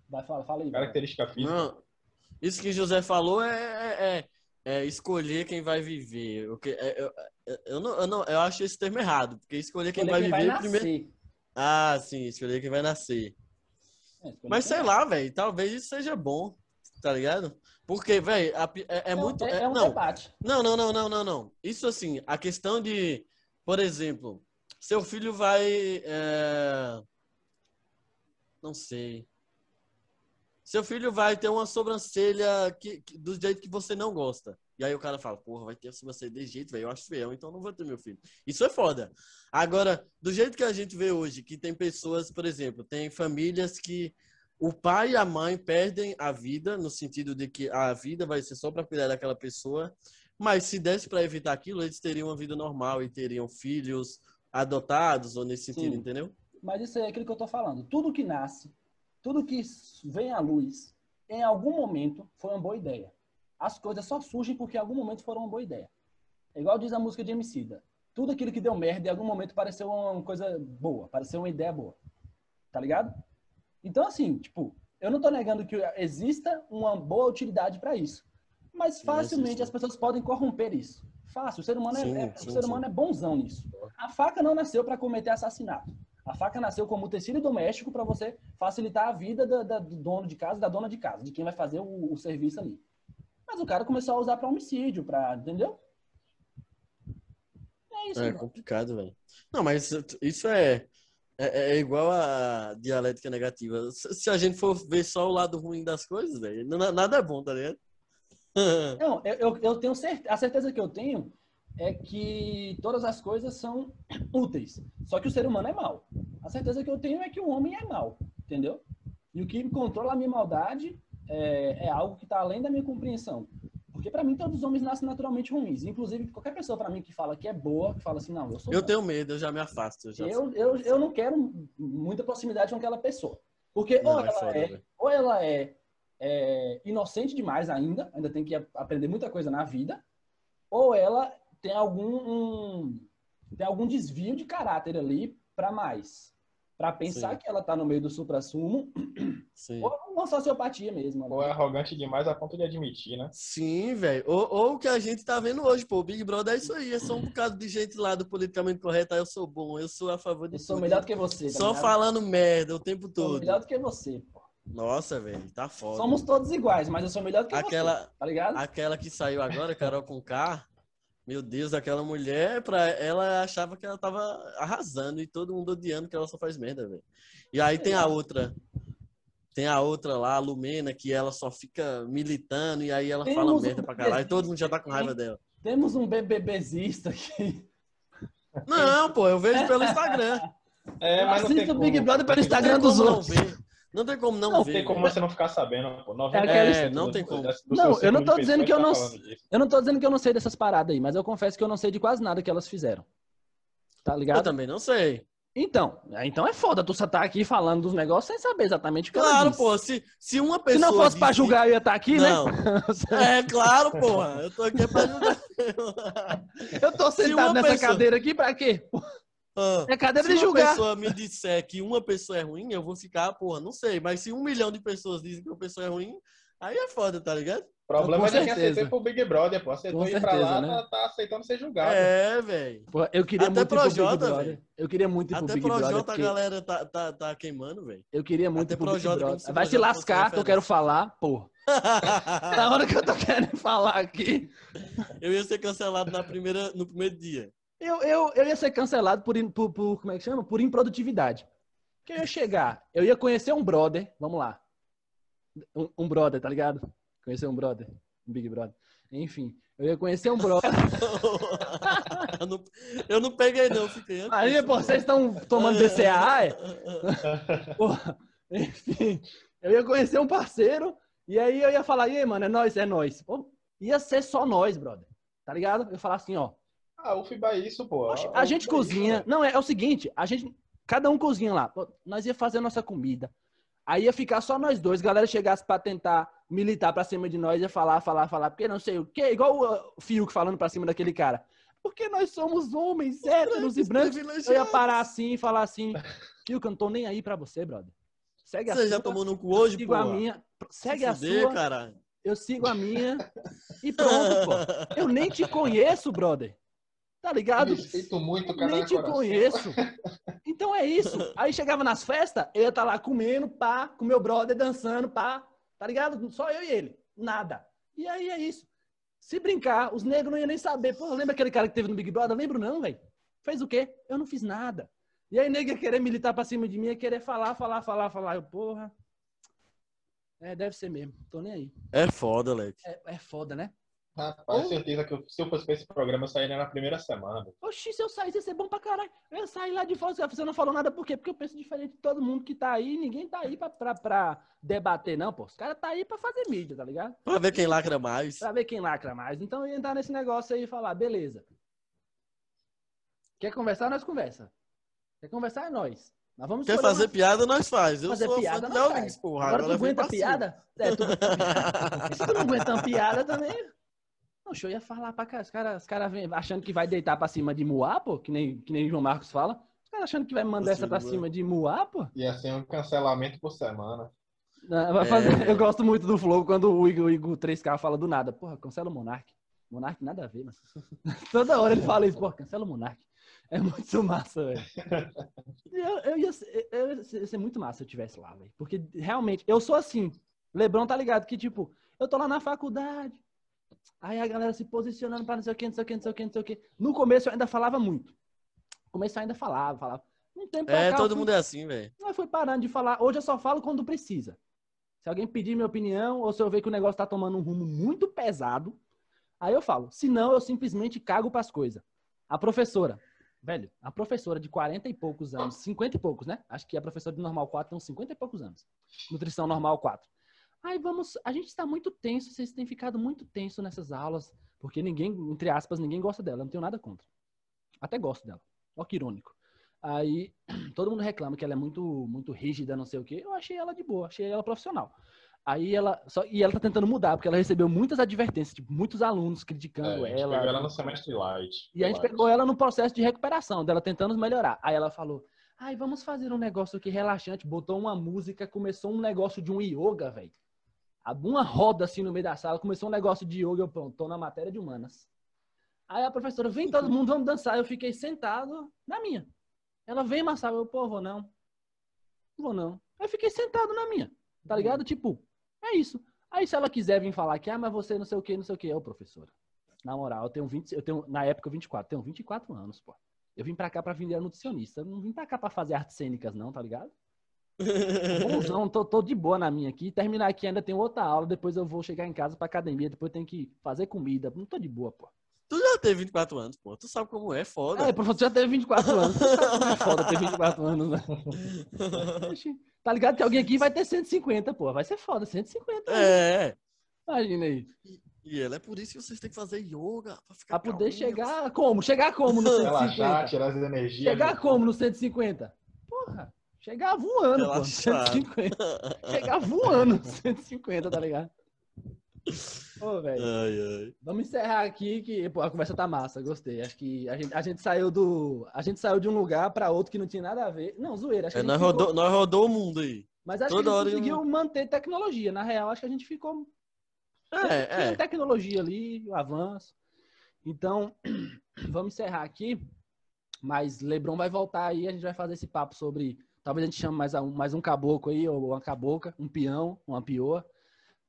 S1: Vai, fala, fala aí.
S2: Característica física. Não,
S3: isso que José falou é, é, é, é escolher quem vai viver. O que, é, eu, eu, não, eu, não, eu acho esse termo errado, porque escolher quem escolher vai quem viver vai primeiro. Ah, sim, escolher quem vai nascer. É, Mas sei lá, velho, talvez isso seja bom, tá ligado? Porque, velho, é, é, muito.
S1: É, é um não, debate.
S3: Não, não, não, não, não, não. Isso assim, a questão de, por exemplo, seu filho vai. É... Não sei. Seu filho vai ter uma sobrancelha que, que, do jeito que você não gosta. E aí o cara fala, porra, vai ter sobrancelha de jeito, velho, eu acho feio, então não vou ter meu filho. Isso é foda. Agora, do jeito que a gente vê hoje, que tem pessoas, por exemplo, tem famílias que o pai e a mãe perdem a vida, no sentido de que a vida vai ser só para cuidar daquela pessoa, mas se desse para evitar aquilo, eles teriam uma vida normal e teriam filhos adotados, ou nesse sentido, Sim. entendeu?
S1: Mas isso é aquilo que eu tô falando. Tudo que nasce, tudo que vem à luz, em algum momento foi uma boa ideia as coisas só surgem porque em algum momento foram uma boa ideia. É igual diz a música de Emicida. Tudo aquilo que deu merda em algum momento pareceu uma coisa boa, pareceu uma ideia boa. Tá ligado? Então, assim, tipo, eu não tô negando que exista uma boa utilidade para isso. Mas facilmente as pessoas podem corromper isso. Fácil. O ser humano, é, sim, é, sim, o ser humano é bonzão nisso. A faca não nasceu para cometer assassinato. A faca nasceu como tecido doméstico para você facilitar a vida do, do, dono de casa, da dona de casa, de quem vai fazer o, o serviço ali. Mas o cara começou a usar para homicídio, para, entendeu?
S3: É isso. É complicado, velho. Não, mas isso é, é, é, igual a dialética negativa. Se a gente for ver só o lado ruim das coisas, nada é bom, tá ligado?
S1: Não, eu, eu tenho certeza, a certeza que eu tenho é que todas as coisas são úteis. Só que o ser humano é mau. A certeza que eu tenho é que o homem é mau, entendeu? E o que controla a minha maldade é, é algo que está além da minha compreensão. Porque para mim todos os homens nascem naturalmente ruins. Inclusive, qualquer pessoa para mim que fala que é boa, que fala assim, não, eu sou
S3: Eu
S1: bom.
S3: tenho medo, eu já me afasto. Eu, já
S1: eu, eu, eu, não quero muita proximidade com aquela pessoa. Porque não, ou, ela foda, é, ou ela é, é, inocente demais ainda, ainda tem que aprender muita coisa na vida, ou ela tem algum, um, tem algum desvio de caráter ali para mais. Pra pensar
S3: Sim.
S1: que ela tá no meio do supra-sumo, ou uma sociopatia mesmo.
S2: Ou é arrogante demais a ponto de admitir, né?
S3: Sim, velho. Ou, ou o que a gente tá vendo hoje, pô. O Big Brother é isso aí. É só um bocado de gente lá do politicamente correto. Ah, eu sou bom, eu sou a favor de
S1: Eu sou
S3: tudo.
S1: melhor do que você. tá
S3: Só
S1: ligado?
S3: falando merda o tempo
S1: Sou
S3: todo.
S1: melhor do que você, pô.
S3: Nossa, velho. Tá foda.
S1: Somos todos iguais, mas eu sou melhor do que
S3: Aquela,
S1: você. Tá ligado?
S3: aquela que saiu agora, Carol com K. Meu Deus, aquela mulher, pra ela achava que ela tava arrasando e todo mundo odiando que ela só faz merda, velho. E aí tem a outra. Tem a outra lá, a Lumena, que ela só fica militando e aí ela
S1: Temos
S3: fala
S1: um
S3: merda pra caralho. E todo mundo já tá com raiva dela.
S1: Temos um BBBzista aqui.
S3: Não, pô, eu vejo pelo Instagram.
S2: É, mas
S1: Assista o. Big Brother pelo Instagram dos outros.
S3: Não, ver. Não tem como não,
S2: Não
S3: ver.
S2: tem como você não ficar sabendo, pô. 90%
S1: É,
S3: não
S2: do-
S3: tem como.
S2: do
S1: Não, eu não tô dizendo que eu não-
S2: tá.
S1: Eu não tô dizendo que eu não sei dessas paradas aí, mas eu confesso que eu não sei de quase nada que elas fizeram. Tá
S3: Eu
S1: ligado?
S3: também não sei.
S1: Então, então é foda tu só tá aqui falando dos negócios sem saber exatamente o que ela
S3: Claro, pô, se, se uma
S1: Se
S3: pessoa.
S1: não fosse pra
S3: disse-
S1: julgar, eu ia estar aqui,
S3: Não.
S1: né?
S3: É claro, porra. Eu tô aqui pra julgar.
S1: Eu tô
S3: Se
S1: sentado nessa
S3: pessoa-
S1: cadeira aqui pra quê?
S3: Ah,
S1: É cadeira
S3: se
S1: de
S3: uma
S1: julgar.
S3: pessoa me disser que uma pessoa é ruim, eu vou ficar, porra, não sei. Mas se um milhão de pessoas dizem que uma pessoa é ruim, aí é foda, tá ligado?
S2: O problema é de quem aceitou pro Big Brother, pô. Aceitou
S1: Com
S2: ir pra
S1: certeza,
S2: lá,
S1: né?
S2: tá, tá aceitando ser julgado.
S3: É, velho.
S1: Eu queria
S3: Até
S1: muito ir pro Big Brother.
S3: velho.
S1: Eu queria muito ir pro
S3: Até
S1: Big Brother.
S3: Projota a
S1: porque
S3: galera tá, tá, tá queimando, velho.
S1: Eu queria muito
S3: Até
S1: ir pro Big Brother.
S3: se
S1: Vai se lascar que eu quero falar, porra. Na hora que eu tô querendo falar aqui,
S3: Eu ia ser cancelado na primeira, no primeiro dia.
S1: Eu, eu, eu ia ser cancelado por, por, por- como é que chama? Por improdutividade. Porque eu ia chegar, eu ia conhecer um brother, vamos lá. Um, um brother, tá ligado? Conhecer um brother, um Big Brother. Enfim, eu ia conhecer um brother.
S3: eu, não, eu não peguei, não, fiquei.
S1: Aí, pô, vocês estão tomando DCA, é? Porra, enfim, eu ia conhecer um parceiro e aí eu ia falar, e aí, mano, é nós, é nós. Pô, ia ser só nós, brother. Tá ligado? Eu ia falar assim, ó.
S2: Ah, o FIBA é isso, pô.
S1: Oxe,
S2: O
S1: a gente
S2: é isso,
S1: cozinha.
S2: pô.
S1: Não, é, é o seguinte, a gente. Cada um cozinha lá. Nós ia fazer a nossa comida. Aí ia ficar só nós dois. Galera chegasse pra tentar militar pra cima de nós, ia falar, falar, falar. Porque não sei o quê. Igual o uh, Fiuk falando pra cima daquele cara. Porque nós somos homens héteros e brancos. Eu ia parar assim e falar assim. Fiuk, eu não tô nem aí pra você, brother. Segue a
S3: Você já
S1: sua,
S3: tomou no cu hoje,
S1: sigo
S3: pô?
S1: a minha. Segue a
S3: fuder,
S1: sua,
S3: caralho.
S1: eu sigo a minha. E pronto, pô. Eu nem te conheço, brother. Tá ligado?
S2: Respeito muito cada
S1: Nem te conheço. Então é isso. Aí chegava nas festas, eu ia estar lá comendo, pá, com meu brother dançando, pá. Tá ligado? Só eu e ele. Nada. E aí é isso. Se brincar, os negros não iam nem saber. Pô, lembra aquele cara que teve no Big Brother? Lembro não, velho. Fez o quê? Eu não fiz nada. E aí, nego ia querer militar pra cima de mim, querer falar, falar, falar, falar. Eu, porra. É, deve ser mesmo. Tô nem aí.
S3: É foda, Leque.
S1: É, é foda, né?
S2: Rapaz, certeza que eu- se eu fosse pra esse programa, eu sairia na primeira semana.
S1: Oxi, se eu saísse, ia ser bom pra caralho. Eu ia sair lá de fora. Você não falou nada por quê? Porque eu penso diferente de todo mundo que tá aí. Ninguém tá aí pra, pra, pra debater, não, pô. Os caras tá aí pra fazer mídia, tá ligado?
S3: Pra ver quem lacra mais.
S1: Pra ver quem lacra mais. Então eu ia entrar nesse negócio aí e falar, beleza. Quer conversar, nós conversa. Quer conversar, é nós. Nós vamos
S3: Quer fazer
S1: uma-
S3: piada, nós faz. Eu
S1: fazer
S3: sou
S1: piada,
S3: fã de porra.
S1: Agora tu
S3: vem
S1: aguenta piada? É, tu... Se tu não aguenta uma piada também. Não, eu ia falar pra cá. Os caras os cara achando que vai deitar pra cima de Moá, pô, que nem, que nem João Marcos fala. Os caras achando que vai mandar essa pra cima de Moá, pô.
S2: Ia ser um cancelamento por semana.
S1: Não, vai
S3: É.
S1: fazer- Eu gosto muito do Flow quando o Igor, o Igor 3K fala do nada. Porra, cancela o Monark. Monark nada a ver, mas. Toda hora ele fala isso, porra, cancela o Monark. É muito massa, velho. Eu, eu, ia ser, eu ia ser muito massa se eu tivesse lá, velho. Porque realmente, eu sou assim. Lebron tá ligado que, tipo, eu tô lá na faculdade. Aí a galera se posicionando pra não sei o que, não sei o que, não sei o que, não sei o que. No começo eu ainda falava muito. No começo eu ainda falava, falava. Um tempo
S3: É,
S1: cá,
S3: todo
S1: fui-
S3: mundo é assim, velho.
S1: Aí fui parando de falar. Hoje eu só falo quando precisa. Se alguém pedir minha opinião, ou se eu ver que o negócio tá tomando um rumo muito pesado, aí eu falo. Se não, eu simplesmente cago pras coisas. A professora, velho, a professora de 40 e poucos anos, 50 e poucos, né? Acho que a professora de normal 4 tem uns 50 e poucos anos. Nutrição normal 4. Aí vamos, a gente está muito tenso, vocês têm ficado muito tenso nessas aulas, porque ninguém, entre aspas, ninguém gosta dela, eu não tenho nada contra. Até gosto dela. Ó que irônico. Aí todo mundo reclama que ela é muito muito rígida, não sei o quê. Eu achei ela de boa, achei ela profissional. Aí ela só e ela tá tentando mudar, porque ela recebeu muitas advertências, tipo, muitos alunos criticando
S2: É, a gente
S1: ela.
S2: pegou ela no semestre light.
S1: E a gente
S2: Light.
S1: pegou ela no processo de recuperação, dela tentando melhorar. Aí ela falou: Ai, vamos fazer um negócio aqui relaxante. Botou uma música, começou um negócio de um yoga, velho. Uma roda assim no meio da sala, começou um negócio de yoga, eu pronto, tô na matéria de humanas. Aí a professora, vem todo mundo, vamos dançar. Eu fiquei sentado na minha. Ela vem, Marcelo, eu, pô, vou não. Vou não. Eu fiquei sentado na minha, tá ligado? Tipo, é isso. Aí se ela quiser vir falar que, ah, mas você não sei o que, não sei o que, ô professora. Na moral, eu tenho 20, eu tenho, na época, 24, tenho 24 anos, pô. Eu vim pra cá pra vender nutricionista. Eu não vim pra cá pra fazer artes cênicas, não, tá ligado? Bonzão, tô, tô de boa na minha aqui. Terminar aqui ainda tem outra aula. Depois eu vou chegar em casa pra academia. Depois tem que fazer comida. Não tô de boa, pô.
S3: Tu já teve 24 anos, pô. Tu sabe como é, foda.
S1: É, professor, já teve 24 anos. Tu sabe como é foda ter 24 anos, né? tá ligado que alguém aqui vai ter 150, pô. Vai ser foda, 150.
S3: É.
S1: Imagina aí.
S3: E ela é por isso que vocês têm que fazer yoga. Pra,
S1: pra poder calminho. chegar como? Chegar como no 150?
S2: Relaxar, tirar as energias.
S1: Chegar como no 150? Porra, chegar voando, pô. 150. chegar voando 150, tá ligado? Ô, velho. Vamos encerrar aqui que pô, a conversa tá massa, gostei. Acho que a gente, a gente saiu do. A gente saiu de um lugar pra outro que não tinha nada a ver. Não, zoeira. Acho
S3: é, nós, ficou... rodou, nós rodou o mundo aí.
S1: Mas acho Toda que a gente conseguiu eu... manter tecnologia. Na real, acho que a gente ficou.
S3: É,
S1: é. tecnologia ali, o avanço. Então, vamos encerrar aqui. Mas Lebron vai voltar aí, a gente vai fazer esse papo sobre. Talvez a gente chame mais um, mais um caboclo aí, ou uma cabocla, um peão, uma pioa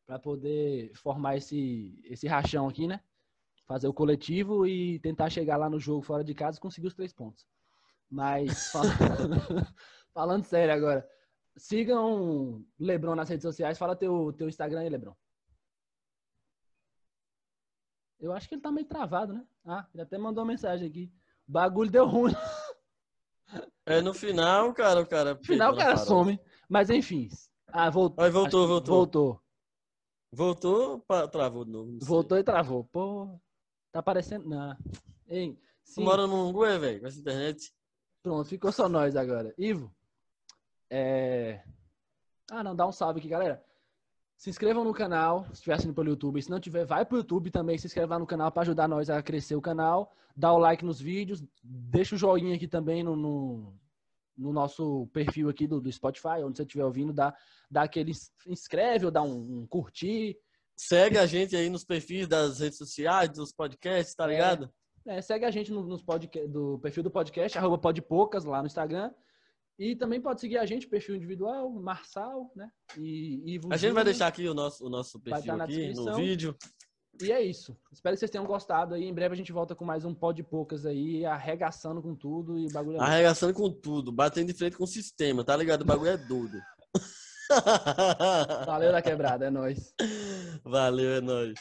S1: para poder formar esse, esse rachão aqui, né? Fazer o coletivo e tentar chegar lá no jogo fora de casa e conseguir os três pontos. Mas, falando, falando sério agora, sigam o Lebron nas redes sociais. Fala teu, teu Instagram aí, Lebron. Eu acho que ele tá meio travado, né? Ah, ele até mandou uma mensagem aqui. O bagulho deu ruim.
S3: É, no final, cara, o cara.
S1: No final, o cara some. Mas enfim. Ah, voltou.
S3: Aí voltou, voltou.
S1: Voltou.
S3: Voltou, travou de novo.
S1: Voltou e travou. Pô, tá aparecendo. Não. Ei,
S3: sim. Mora no Angué, velho, com essa internet.
S1: Pronto, ficou só nós agora. Ivo, é... Ah, não, dá um salve aqui, galera. Se inscrevam no canal, se estiver assistindo pelo YouTube. Se não tiver, vai pro YouTube também, se inscreva no canal para ajudar nós a crescer o canal. Dá o like nos vídeos, deixa o joinha aqui também no, no, no nosso perfil aqui do, do, Spotify, onde você estiver ouvindo, dá, dá aquele inscreve ou dá um, um, curtir.
S3: Segue a gente aí nos perfis das redes sociais, dos podcasts, tá ligado?
S1: É, é segue a gente no, nos podcast, do perfil do podcast, arroba podpoucas lá no Instagram. E também pode seguir a gente, perfil individual, Marçal, né? E Ivo
S3: A gente vai deixar aqui o nosso, o nosso perfil aqui no vídeo.
S1: E é isso. Espero que vocês tenham gostado aí. Em breve a gente volta com mais um pó de poucas aí, arregaçando com tudo e bagulho. É
S3: arregaçando com tudo, batendo de frente com o sistema, tá ligado? O bagulho é doido.
S1: Valeu da quebrada, é nóis.
S3: Valeu, é nóis.